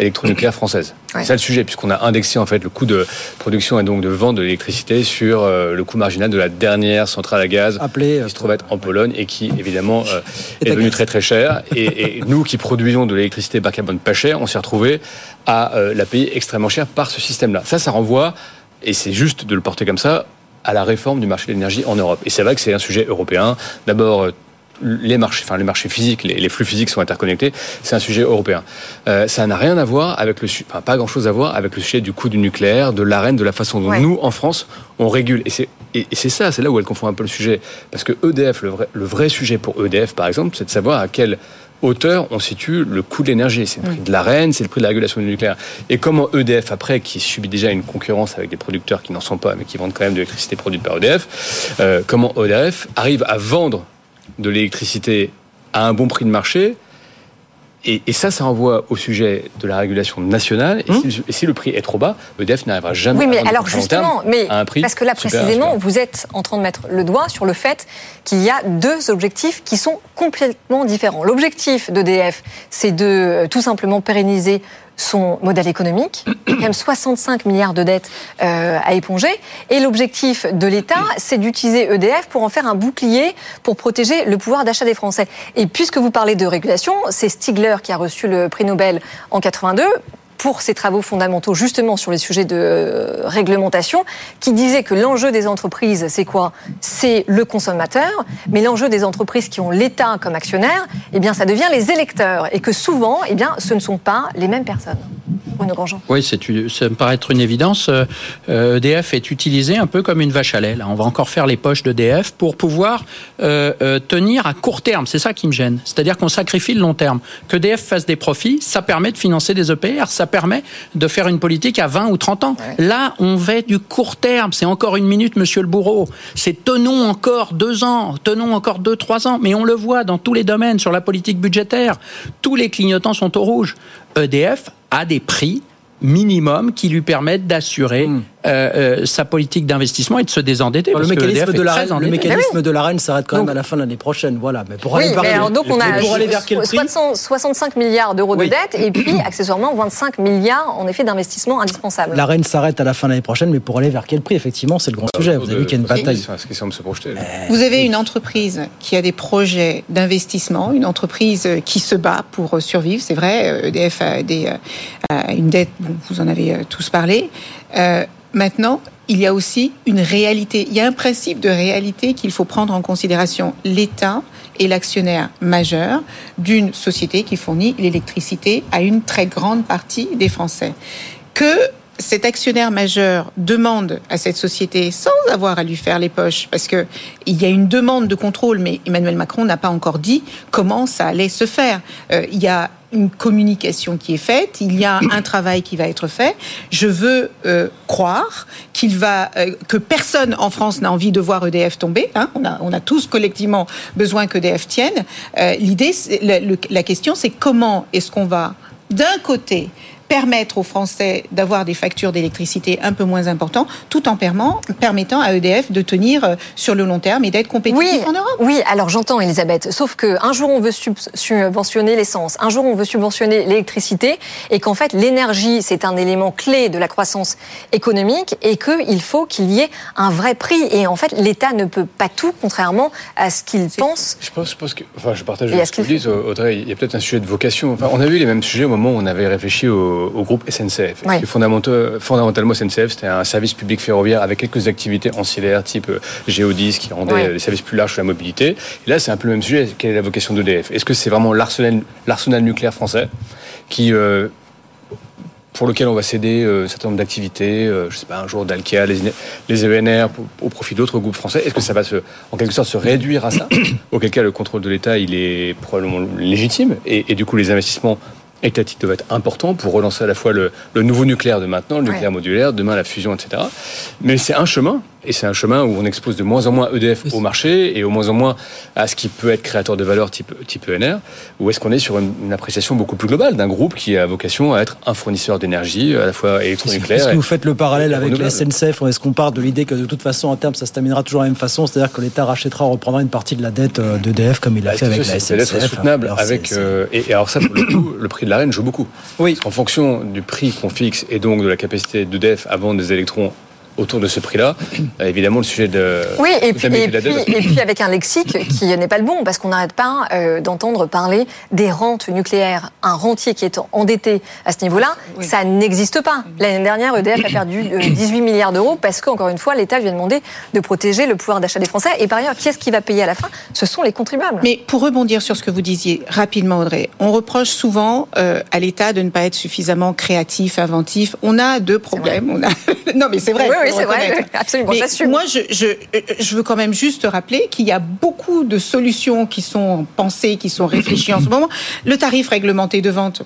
électronucléaire française. Ouais. C'est ça le sujet, puisqu'on a indexé en fait le coût de production et donc de vente de l'électricité sur euh, le coût marginal de la dernière centrale à gaz Appelé, qui se trouve être en Pologne et qui évidemment euh, Est est à devenu gaz. très très cher. Et, et nous qui produisons de l'électricité bas carbone pas cher, on s'est retrouvé à euh, la payer extrêmement cher par ce système-là. Ça, ça renvoie, et c'est juste de le porter comme ça, à la réforme du marché de l'énergie en Europe. Et c'est vrai que c'est un sujet européen. D'abord, euh, les marchés, enfin les marchés physiques, les, les flux physiques sont interconnectés. C'est un sujet européen. Euh, ça n'a rien à voir avec le, enfin pas grand-chose à voir avec le sujet du coût du nucléaire, de l'arène, de la façon dont Ouais. nous en France on régule. Et c'est et, et c'est ça, c'est là où elle confond un peu le sujet, parce que EDF, le vrai, le vrai sujet pour EDF par exemple, c'est de savoir à quelle hauteur on situe le coût de l'énergie. C'est le prix de l'arène, c'est le prix de la régulation du nucléaire. Et comment EDF, après, qui subit déjà une concurrence avec des producteurs qui n'en sont pas, mais qui vendent quand même de l'électricité produite par EDF, euh, comment EDF arrive à vendre de l'électricité à un bon prix de marché et, et ça, ça renvoie au sujet de la régulation nationale. Et, si, et si le prix est trop bas, EDF n'arrivera jamais Oui, mais à alors justement, mais à un prix parce que là précisément, vous êtes en train de mettre le doigt sur le fait qu'il y a deux objectifs qui sont complètement différents. L'objectif d'EDF, c'est de euh, tout simplement pérenniser son modèle économique, quand même 65 milliards de dettes euh, à éponger. Et l'objectif de l'État, c'est d'utiliser EDF pour en faire un bouclier pour protéger le pouvoir d'achat des Français. Et puisque vous parlez de régulation, c'est Stigler qui a reçu le prix Nobel en 82 pour ses travaux fondamentaux justement sur les sujets de euh, réglementation, qui disait que l'enjeu des entreprises, c'est quoi? C'est le consommateur, mais l'enjeu des entreprises qui ont l'État comme actionnaire, eh bien, ça devient les électeurs, et que souvent, eh bien, ce ne sont pas les mêmes personnes. Oui, ça me paraît être une évidence. EDF est utilisé un peu comme une vache à lait. On va encore faire les poches d'EDF pour pouvoir euh, euh, tenir à court terme. C'est ça qui me gêne. C'est-à-dire qu'on sacrifie le long terme. Que EDF fasse des profits, ça permet de financer des EPR, ça permet de faire une politique à 20 ou 30 ans. Là, on va du court terme. C'est encore une minute, monsieur le bourreau. C'est tenons encore deux ans, tenons encore deux, trois ans. Mais on le voit dans tous les domaines, sur la politique budgétaire. Tous les clignotants sont au rouge. EDF a des prix minimum qui lui permettent d'assurer mmh. euh, euh, sa politique d'investissement et de se désendetter. le, mécanisme de, la, le mécanisme de la reine s'arrête quand même à la fin de l'année prochaine. Voilà. Mais pour aller, donc on a 65 milliards d'euros de dette et puis accessoirement 25 milliards en effet d'investissement indispensable. La reine s'arrête à la fin de l'année prochaine, mais pour aller vers quel prix Effectivement, c'est le grand sujet. Vous avez vu qu'il y a une bataille. Vous avez une entreprise qui a des projets d'investissement, une entreprise qui se bat pour survivre. C'est vrai, EDF a, des, a une dette vous en avez euh, tous parlé. Euh, maintenant, il y a aussi une réalité. Il y a un principe de réalité qu'il faut prendre en considération. L'État est l'actionnaire majeur d'une société qui fournit l'électricité à une très grande partie des Français. Que cet actionnaire majeur demande à cette société, sans avoir à lui faire les poches, parce qu'il y a une demande de contrôle, mais Emmanuel Macron n'a pas encore dit comment ça allait se faire. Euh, il y a une communication qui est faite, il y a un travail qui va être fait. Je veux euh, croire qu'il va euh, que personne en France n'a envie de voir EDF tomber. Hein. On, a, on, a, tous collectivement besoin qu'EDF tienne. Euh, L'idée, la, la question, c'est comment est-ce qu'on va d'un côté permettre aux Français d'avoir des factures d'électricité un peu moins importantes, tout en permettant à EDF de tenir euh, sur le long terme et d'être compétitif en Europe. Oui, alors j'entends, Elisabeth. Sauf qu'un jour, on veut subventionner l'essence, un jour, on veut subventionner l'électricité, et qu'en fait, l'énergie, c'est un élément clé de la croissance économique, et qu'il faut qu'il y ait un vrai prix. Et en fait, l'État ne peut pas tout, contrairement à ce qu'il pense. Je pense, je pense que, enfin, je partage ce que vous dites, Audrey. Il y a peut-être un sujet de vocation. Enfin, on a vu les mêmes sujets au moment où on avait réfléchi au au, groupe SNCF. Fondamentalement, SNCF, c'était un service public ferroviaire avec quelques activités ancillaires type euh, Géodis qui rendait des services plus larges sur la mobilité. Et là, c'est un peu le même sujet. Quelle est la vocation d'EDF Est-ce que c'est vraiment l'arsenal nucléaire français qui euh, pour lequel on va céder euh, un certain nombre d'activités, je sais pas, un jour d'Alkia, les, les ENR, au profit d'autres groupes français? Est-ce que ça va se, en quelque sorte se réduire à ça? Auquel cas, le contrôle de l'État, il est probablement légitime, et, et, du coup, les investissements étatique doit être important pour relancer à la fois le, le nouveau nucléaire de maintenant, le nucléaire modulaire, demain la fusion, etc. Mais c'est un chemin et c'est un chemin où on expose de moins en moins EDF au marché et au moins en moins à ce qui peut être créateur de valeur type, type ENR, ou est-ce qu'on est sur une, appréciation beaucoup plus globale d'un groupe qui a vocation à être un fournisseur d'énergie, à la fois électronucléaire Est-ce que vous faites le parallèle avec la SNCF Est-ce qu'on part de l'idée que de toute façon, en terme, ça se terminera toujours de la même façon C'est-à-dire que l'État rachètera, reprendra une partie de la dette euh, d'EDF comme il l'a bah, fait avec la SNCF C'est soutenable avec... Euh, et, alors ça, pour le coup, le prix de l'arène joue beaucoup. Oui. En fonction du prix qu'on fixe et donc de la capacité d'EDF à vendre des électrons autour de ce prix-là. Euh, évidemment, le sujet de. Oui, et puis, et, puis, et puis, avec un lexique qui n'est pas le bon, parce qu'on n'arrête pas euh, d'entendre parler des rentes nucléaires. Un rentier qui est endetté à ce niveau-là, ça n'existe pas. L'année dernière, EDF a perdu 18 euh, milliards d'euros parce qu'encore une fois, l'État lui a demandé de protéger le pouvoir d'achat des Français. Et par ailleurs, qui est-ce qui va payer à la fin? Ce sont les contribuables. Mais pour rebondir sur ce que vous disiez rapidement, Audrey, on reproche souvent à l'État de ne pas être suffisamment créatif, inventif. On a deux problèmes. On a... non, mais c'est vrai. Oui, oui, c'est vrai. Absolument, Moi, je, je, je, veux quand même juste rappeler qu'il y a beaucoup de solutions qui sont pensées, qui sont réfléchies en ce moment. Le tarif réglementé de vente,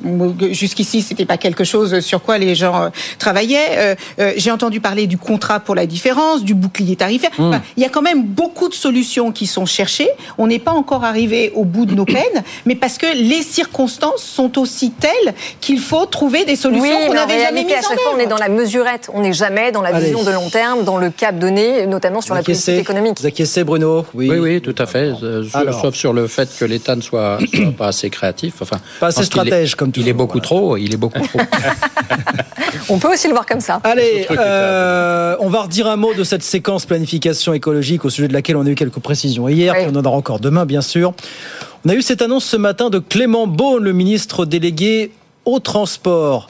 jusqu'ici, c'était pas quelque chose sur quoi les gens euh, travaillaient. Euh, euh, j'ai entendu parler du contrat pour la différence, du bouclier tarifaire. Mmh. il y a quand même beaucoup de solutions qui sont cherchées. On n'est pas encore arrivé au bout de nos peines, mais parce que les circonstances sont aussi telles qu'il faut trouver des solutions qu'on n'avait jamais mises en œuvre. on est dans la mesurette, on n'est jamais dans la vision de long terme dans le cap donné, notamment sur la politique économique. Vous acquiescez, Bruno oui. oui, tout à fait. Euh, sauf sur le fait que l'État ne soit, pas assez créatif. Enfin, pas assez stratège, comme Il est beaucoup trop. Il est beaucoup trop. on peut aussi le voir comme ça. Allez, euh, on va redire un mot de cette séquence planification écologique au sujet de laquelle on a eu quelques précisions hier, oui. on en aura encore demain, bien sûr. On a eu cette annonce ce matin de Clément Beaune, le ministre délégué au transport.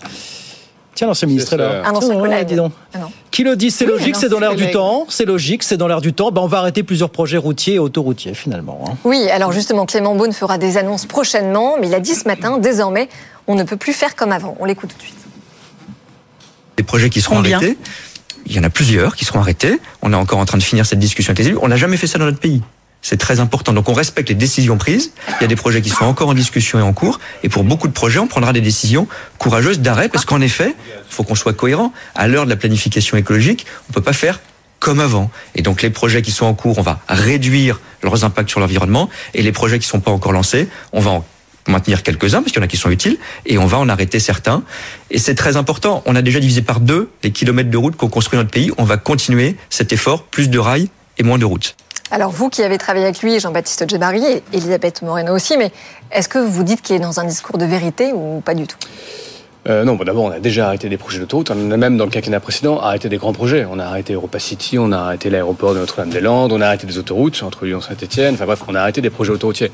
Tiens, l'ancien ministre est là. Un ancien collègue. Dis donc. Ah Qui le dit C'est oui, logique, c'est dans l'air du temps. C'est logique, c'est dans l'air du temps. Ben, on va arrêter plusieurs projets routiers et autoroutiers finalement. Hein. Oui, alors justement, Clément Beaune fera des annonces prochainement, mais il a dit ce matin, désormais, on ne peut plus faire comme avant. On l'écoute tout de suite. Des projets qui seront Combien arrêtés. Il y en a plusieurs qui seront arrêtés. On est encore en train de finir cette discussion avec les élus. On n'a jamais fait ça dans notre pays. C'est très important. Donc on respecte les décisions prises. Il y a des projets qui sont encore en discussion et en cours. Et pour beaucoup de projets, on prendra des décisions courageuses d'arrêt parce qu'en effet, il faut qu'on soit cohérent. À l'heure de la planification écologique, on peut pas faire comme avant. Et donc les projets qui sont en cours, on va réduire leurs impacts sur l'environnement. Et les projets qui sont pas encore lancés, on va en maintenir quelques-uns parce qu'il y en a qui sont utiles et on va en arrêter certains. Et c'est très important. On a déjà divisé par deux les kilomètres de route qu'on construit dans notre pays. On va continuer cet effort, plus de rails et moins de routes. Alors vous qui avez travaillé avec lui, Jean-Baptiste Djebari et Elisabeth Moreno aussi, mais est-ce que vous dites qu'il est dans un discours de vérité ou pas du tout? Euh, non, bon, d'abord, on a déjà arrêté des projets d'autoroute. On a même, dans le quinquennat précédent, arrêté des grands projets. On a arrêté Europa City, on a arrêté l'aéroport de Notre-Dame-des-Landes, on a arrêté des autoroutes entre Lyon et Saint-Etienne. Enfin bref, on a arrêté des projets autoroutiers.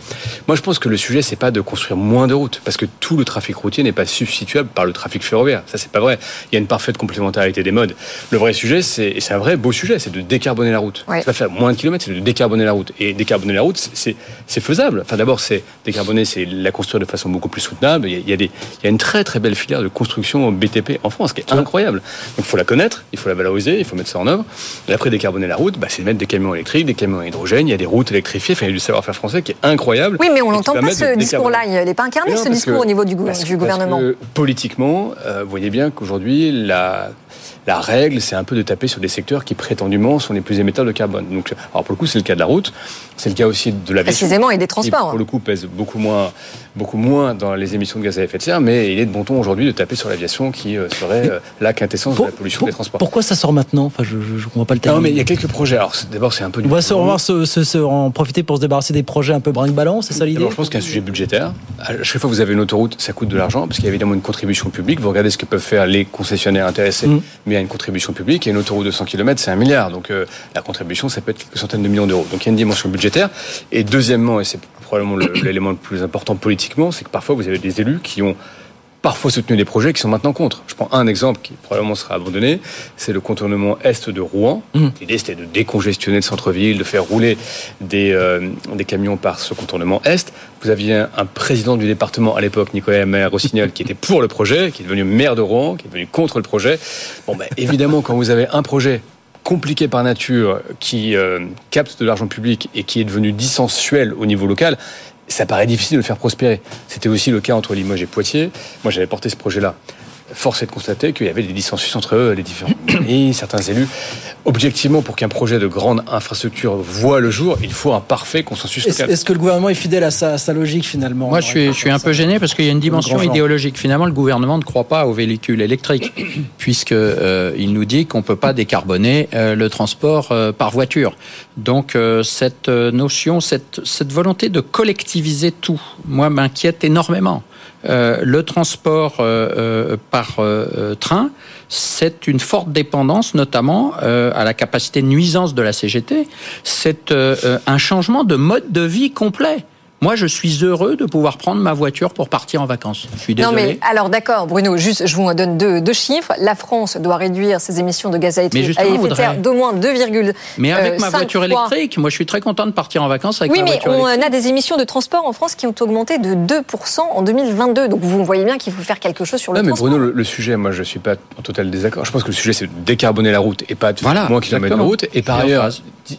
Moi, je pense que le sujet, c'est pas de construire moins de routes, parce que tout le trafic routier n'est pas substituable par le trafic ferroviaire. Ça, c'est pas vrai. Il y a une parfaite complémentarité des modes. Le vrai sujet, c'est, et c'est un vrai beau sujet, c'est de décarboner la route. Ouais. Ça va faire moins de kilomètres, c'est de décarboner la route. Et décarboner la route, c'est, c'est faisable. Enfin, d'abord, c'est décarboner, c'est la construire de façon beaucoup plus soutenable. Il y a, il y a, des, il y a une très très belle filière de construction BTP en France, qui est incroyable. Donc il faut la connaître, il faut la valoriser, il faut mettre ça en œuvre. Et après décarboner la route, bah, c'est de mettre des camions électriques, des camions à hydrogène, il y a des routes électrifiées, enfin, il y a du savoir-faire français qui est incroyable. Oui, mais on n'entend pas ce discours-là, il n'est pas incarné ce discours que, au niveau du, parce, du gouvernement. Parce que, politiquement, euh, vous voyez bien qu'aujourd'hui, la la règle, c'est un peu de taper sur des secteurs qui prétendument sont les plus émetteurs de carbone. Donc, alors pour le coup, c'est le cas de la route, c'est le cas aussi de l'aviation. Précisément, et des transports. Qui, pour le coup, pèse beaucoup moins, beaucoup moins dans les émissions de gaz à effet de serre, mais il est de bon ton aujourd'hui de taper sur l'aviation qui euh, serait euh, la quintessence pour, de la pollution pour, des transports. Pourquoi ça sort maintenant? Enfin, je ne comprends pas le timing. Non, mais il y a quelques projets. Alors, d'abord, c'est un peu. On va, se, on va se, se, se, en profiter pour se débarrasser des projets un peu brinque-ballant, c'est ça l'idée? Je pense qu'il y a un sujet budgétaire. À chaque fois que vous avez une autoroute, ça coûte de l'argent, parce qu'il y a évidemment une contribution publique. Vous regardez ce que peuvent faire les concessionnaires intéressés, mmh. mais il y a une contribution publique et une autoroute de 100 km, c'est un milliard. Donc euh, la contribution, ça peut être quelques centaines de millions d'euros. Donc il y a une dimension budgétaire. Et deuxièmement, et c'est probablement l'élément le, plus important politiquement, c'est que parfois vous avez des élus qui ont parfois soutenu des projets qui sont maintenant contre. Je prends un exemple qui probablement sera abandonné, c'est le contournement est de Rouen. Mmh. L'idée c'était de décongestionner le centre-ville, de faire rouler des, euh, des camions par ce contournement est. Vous aviez un, un président du département à l'époque, Nicolas Maire Rossignol, qui était pour le projet, qui est devenu maire de Rouen, qui est devenu contre le projet. Bon, ben, évidemment, quand vous avez un projet compliqué par nature, qui euh, capte de l'argent public et qui est devenu dissensuel au niveau local, ça paraît difficile de le faire prospérer. C'était aussi le cas entre Limoges et Poitiers. Moi, j'avais porté ce projet-là. Force est de constater qu'il y avait des dissensus entre eux, les différents et certains élus. Objectivement, pour qu'un projet de grande infrastructure voit le jour, il faut un parfait consensus local. Est-ce que le gouvernement est fidèle à sa, à sa logique finalement? Moi, je suis, je suis un peu gêné parce qu'il y a une dimension idéologique. Finalement, le gouvernement ne croit pas aux véhicules électriques, puisque euh, il nous dit qu'on peut pas décarboner euh, le transport euh, par voiture. Donc euh, cette notion, cette, cette volonté de collectiviser tout, moi, m'inquiète énormément. Euh, le transport euh, par euh, train, c'est une forte dépendance, notamment à la capacité de nuisance de la CGT. C'est un changement de mode de vie complet. Moi, je suis heureux de pouvoir prendre ma voiture pour partir en vacances. Je suis désolé. Non, mais alors d'accord, Bruno, juste, je vous donne deux, deux, chiffres. La France doit réduire ses émissions de gaz à effet de serre d'au moins 2, Mais avec ma voiture électrique, moi, je suis très content de partir en vacances avec oui, ma voiture électrique. Oui, mais on a des émissions de transport en France qui ont augmenté de 2% en 2022. Donc vous voyez bien qu'il faut faire quelque chose sur le non, transport. mais Bruno, le, le, sujet, moi, je suis pas en total désaccord. Je pense que le sujet, c'est de décarboner la route et pas de voilà, moins kilomètres de route. Et par ailleurs,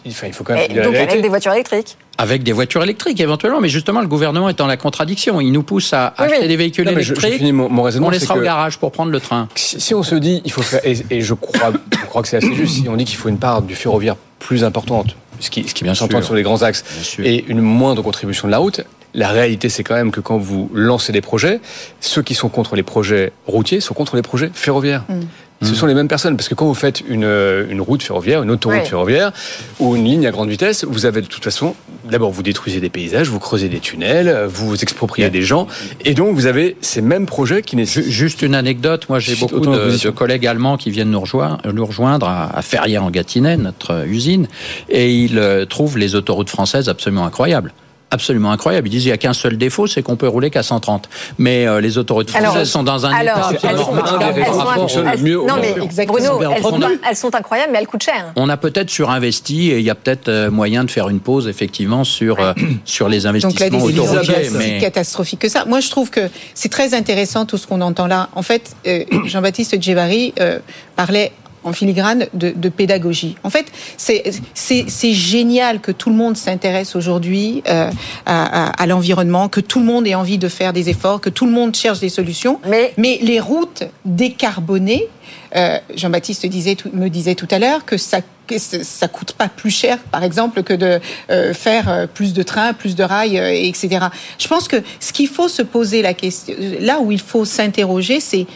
enfin, il faut quand même. Et donc avec des voitures électriques avec des voitures électriques éventuellement, mais justement le gouvernement est dans la contradiction. Il nous pousse à oui, acheter oui. des véhicules non, électriques. Je, je mon, mon on laissera au garage pour prendre le train. Si, si, on se dit, il faut faire, et, et je crois, je crois que c'est assez juste. Si on dit qu'il faut une part du ferroviaire plus importante, ce qui, ce qui bien s'entend sur les grands axes, et une moindre contribution de la route, la réalité, c'est quand même que quand vous lancez des projets, ceux qui sont contre les projets routiers sont contre les projets ferroviaires. Mm. Ce sont les mêmes personnes. Parce que quand vous faites une, une route ferroviaire, une autoroute Ouais. ferroviaire ou une ligne à grande vitesse, vous avez de toute façon, d'abord vous détruisez des paysages, vous creusez des tunnels, vous expropriez des gens, et donc vous avez ces mêmes projets qui nécessitent. Juste une anecdote, moi j'ai beaucoup de, collègues allemands qui viennent nous rejoindre, nous rejoindre à, à Ferrières en Gâtinais, notre euh, usine, et ils euh, trouvent les autoroutes françaises absolument incroyables. Absolument incroyable. Ils disent il n'y a qu'un seul défaut, c'est qu'on peut rouler qu'à 130. Mais euh, les autoroutes françaises Alors, sont dans un alors, état elles sont- elles sont- elles- non mais Bruno, elles sont, elles sont incroyables, mais elles coûtent cher. On a peut-être surinvesti et il y a peut-être euh, moyen de faire une pause effectivement sur euh, sur les Donc là, investissements autoroutiers. si Mais catastrophiques que ça. Moi, je trouve que c'est très intéressant tout ce qu'on entend là. En fait, euh, Jean-Baptiste Djebari euh, parlait en filigrane de, de pédagogie. En fait, c'est génial que tout le monde s'intéresse aujourd'hui euh, à, à, à l'environnement, que tout le monde ait envie de faire des efforts, que tout le monde cherche des solutions. Mais, Mais les routes décarbonées, euh, Jean-Baptiste disait, me disait tout à l'heure que ça que ça coûte pas plus cher, par exemple, que de euh, faire plus de trains, plus de rails, euh, etc. Je pense que ce qu'il faut se poser la question, là où il faut s'interroger, c'est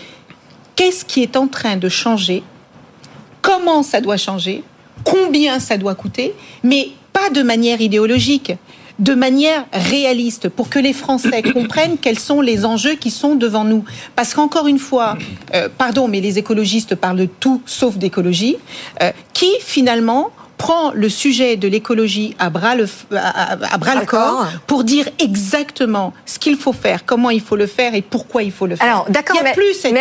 qu'est-ce qui est en train de changer, comment ça doit changer, combien ça doit coûter, mais pas de manière idéologique de manière réaliste pour que les Français comprennent quels sont les enjeux qui sont devant nous. Parce qu'encore une fois, euh, pardon, mais les écologistes parlent de tout sauf d'écologie, euh, qui finalement prend le sujet de l'écologie à bras le, f- à, à- à bras le corps pour dire exactement ce qu'il faut faire, comment il faut le faire et pourquoi il faut le faire. Alors, d'accord, mais,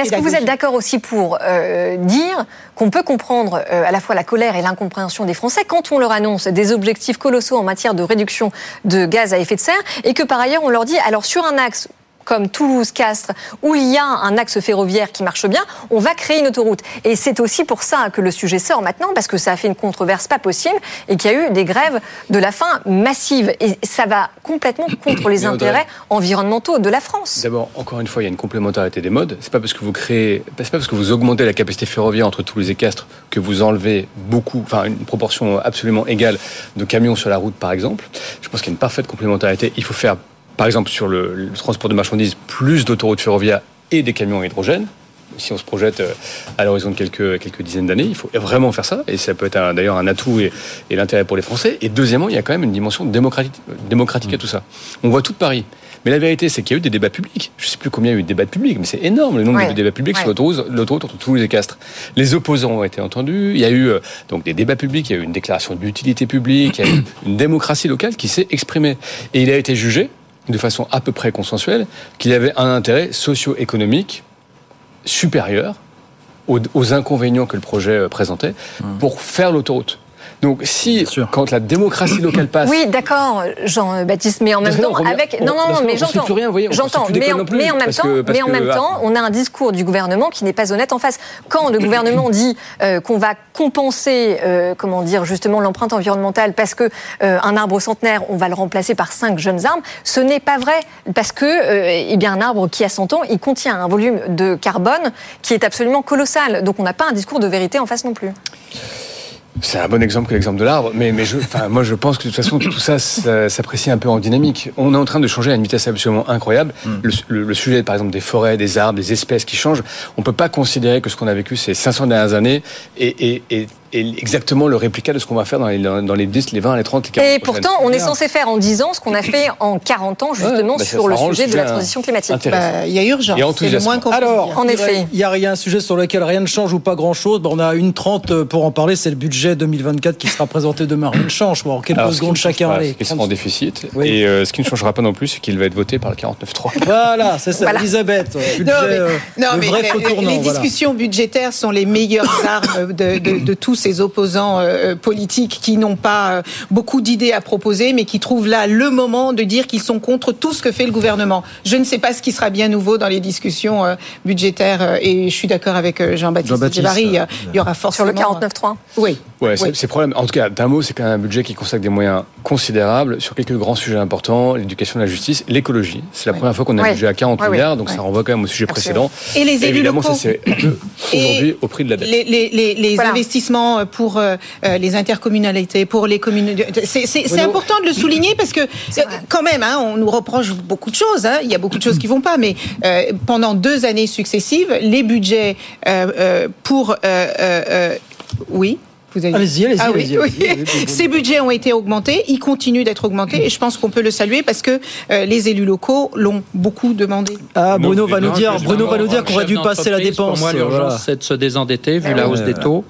est-ce que vous êtes d'accord aussi pour euh, dire qu'on peut comprendre euh, à la fois la colère et l'incompréhension des Français quand on leur annonce des objectifs colossaux en matière de réduction de gaz à effet de serre et que par ailleurs on leur dit, alors sur un axe comme Toulouse-Castres, où il y a un axe ferroviaire qui marche bien, on va créer une autoroute. Et c'est aussi pour ça que le sujet sort maintenant, parce que ça a fait une controverse pas possible et qu'il y a eu des grèves de la faim massives. Et ça va complètement contre les intérêts environnementaux de la France. D'abord, encore une fois, il y a une complémentarité des modes. C'est pas parce que vous créez, c'est pas parce que vous augmentez la capacité ferroviaire entre Toulouse et Castres que vous enlevez beaucoup, enfin une proportion absolument égale de camions sur la route, par exemple. Je pense qu'il y a une parfaite complémentarité. Il faut faire, par exemple, sur le, le transport de marchandises, plus d'autoroutes ferroviaires et des camions à hydrogène. Si on se projette euh, à l'horizon de quelques, quelques dizaines d'années, il faut vraiment faire ça. Et ça peut être d'ailleurs un atout et, et l'intérêt pour les Français. Et deuxièmement, il y a quand même une dimension démocratique, démocratique à tout ça. On voit tout Paris. Mais la vérité, c'est qu'il y a eu des débats publics. Je ne sais plus combien il y a eu de débats publics, mais c'est énorme le nombre Ouais. de débats publics sur Ouais. l'autoroute l'autoroute entre Toulouse et Castres. Les opposants ont été entendus. Il y a eu euh, donc des débats publics, il y a eu une déclaration d'utilité publique, il y a eu une démocratie locale qui s'est exprimée. Et il a été jugé, de façon à peu près consensuelle, qu'il y avait un intérêt socio-économique supérieur aux, aux inconvénients que le projet euh, présentait pour faire l'autoroute. Donc si, quand la démocratie locale passe... Oui, d'accord, Jean-Baptiste, mais en même temps, avec on- non, non, mais j'entends, plus rien, vous voyez, on j'entends, mais, en, non plus, mais en même temps, mais en même ah. temps, on a un discours du gouvernement qui n'est pas honnête en face. Quand le gouvernement dit euh, qu'on va compenser, euh, comment dire, justement l'empreinte environnementale parce que euh, un arbre centenaire, on va le remplacer par cinq jeunes arbres, ce n'est pas vrai parce que, euh, eh bien, un arbre qui a 100 ans, il contient un volume de carbone qui est absolument colossal. Donc, on n'a pas un discours de vérité en face non plus. C'est un bon exemple que l'exemple de l'arbre, mais, mais je, enfin, moi je pense que de toute façon tout ça s'apprécie un peu en dynamique. On est en train de changer à une vitesse absolument incroyable. Le, le- le sujet par exemple des forêts, des arbres, des espèces qui changent, on peut pas considérer que ce qu'on a vécu ces 500 dernières années est- est- est exactement le réplica de ce qu'on va faire dans les, dans les 10, les 20, les 30, les 40 Et prochaines pourtant, on est censé faire en 10 ans ce qu'on a fait en 40 ans, justement, bah, sur le sujet de la transition climatique. Bah, il y a urgence. Et C'est le moins qu'on puisse Alors, dire. En il y a- effet. il y a rien un sujet sur lequel rien ne change ou pas grand-chose. Bon, on a une trente pour en parler. C'est le budget 2024 qui sera présenté demain. Rien ne change. Bon, en quelques Alors, secondes chacun. pas, allez, 30 en déficit. Oui. Et euh, ce qui ne changera pas non plus, c'est qu'il va être voté par le 49.3. Voilà, c'est ça, Voilà. Elisabeth. Budget, Non, mais, euh, non, le mais vrai les- tournant. discussions budgétaires sont les meilleures armes de, de- de tous ces opposants euh, politiques qui n'ont pas euh, beaucoup d'idées à proposer, mais qui trouvent là le moment de dire qu'ils sont contre tout ce que fait le gouvernement. Je ne sais pas ce qui sera bien nouveau dans les discussions euh, budgétaires, euh, et je suis d'accord avec euh, Jean-Baptiste Djebari, euh, il y aura Sur forcément... le 49.3. Oui, Ouais, c'est c'est problème. En tout cas, d'un mot, c'est quand même un budget qui consacre des moyens considérables sur quelques grands sujets importants l'éducation, la justice, l'écologie. C'est la première fois qu'on a un budget à 40 Ouais, ouais. milliards, donc ça renvoie quand même au sujet Absolument. précédent. Et les élus évidemment, locaux. ça c'est un peu aujourd'hui au prix de la dette. Les, les, les, les Voilà. investissements pour euh, euh, les intercommunalités, pour les communes, c'est important de le souligner parce que euh, quand même, hein, on nous reproche beaucoup de choses. hein. il y a beaucoup de choses qui vont pas, mais euh, pendant deux années successives, les budgets euh, euh, pour euh, euh, euh, oui. Vous avez- Allez-y, allez-y, Ah oui, allez-y, oui. Ces budgets ont été augmentés, ils continuent d'être augmentés, et je pense qu'on peut le saluer parce que euh, les élus locaux l'ont beaucoup demandé. Ah, Bruno va nous dire, Bruno va nous dire qu'on aurait dû passer la dépense. Pour moi, l'urgence, voilà. c'est de se désendetter vu Ah la hausse des taux.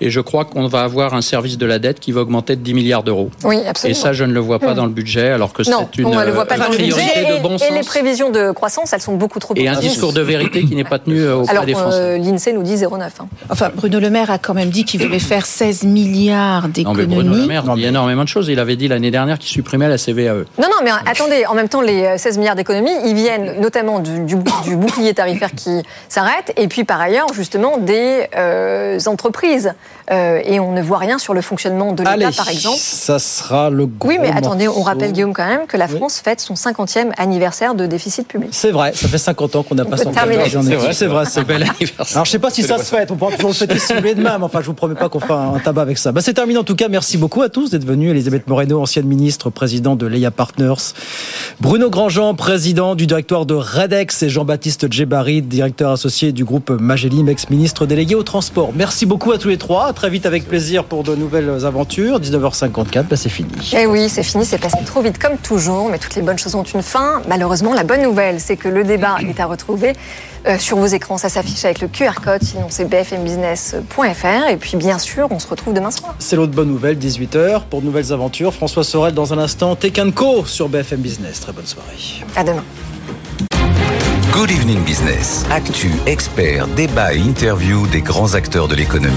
Et je crois qu'on va avoir un service de la dette qui va augmenter de 10 milliards d'euros. Oui, Et absolument. ça, je ne le vois pas Hmm. dans le budget, alors que non, c'est une on ne le voit pas euh, dans le budget. Et, de bon et les sens. prévisions de croissance, elles sont beaucoup trop Et un discours de vérité qui n'est pas tenu euh, auprès Alors, des Français. euh, l'INSEE nous dit 0,9. hein. Enfin, Bruno Le Maire a quand même dit qu'il voulait faire 16 milliards Non, mais Bruno Le d'économies. Maire dit énormément de choses. Il avait dit l'année dernière qu'il supprimait la CVAE. Non, non, mais attendez, en même temps, les euh, 16 milliards d'économies, ils viennent notamment du, du- du bouclier tarifaire qui s'arrête, et puis par ailleurs, justement, des euh, entreprises. Euh, et on ne voit rien sur le fonctionnement de l'État, par exemple. ça sera le gros Oui, mais attendez, on rappelle, Guillaume, quand même, que la France fête son 50e anniversaire de déficit public. C'est vrai, ça fait 50 ans qu'on n'a pas de C'est vrai, C'est vrai, c'est bel anniversaire. Alors je sais pas si ça se fête, on pourra toujours le fêter si vous voulez demain, mais enfin je vous promets pas qu'on fera un tabac avec ça. Bah, c'est terminé en tout cas, merci beaucoup à tous d'être venus. Elisabeth Moreno, ancienne ministre, président de Leia Partners. Bruno Grandjean, président du directoire de Redex et Jean-Baptiste Djebari, directeur associé du groupe Magelim, ex-ministre délégué au transport. Merci beaucoup à tous les trois, très vite avec plaisir pour de nouvelles aventures. 19h54, bah, c'est fini. Eh oui, c'est fini, c'est passé trop vite comme toujours, mais toutes les bonnes choses ont une fin. Malheureusement, la bonne nouvelle, c'est que le débat est à retrouver euh, sur vos écrans. Ça s'affiche avec le QR code, sinon c'est bfmbusiness.fr. Et puis bien sûr, on se retrouve demain soir. C'est l'autre bonne nouvelle, 18h, pour de nouvelles aventures. François Sorel dans un instant, Tech Co sur BFM Business. Très bonne soirée. À demain. Good Evening Business. Actu, experts, débat et interview des grands acteurs de l'économie.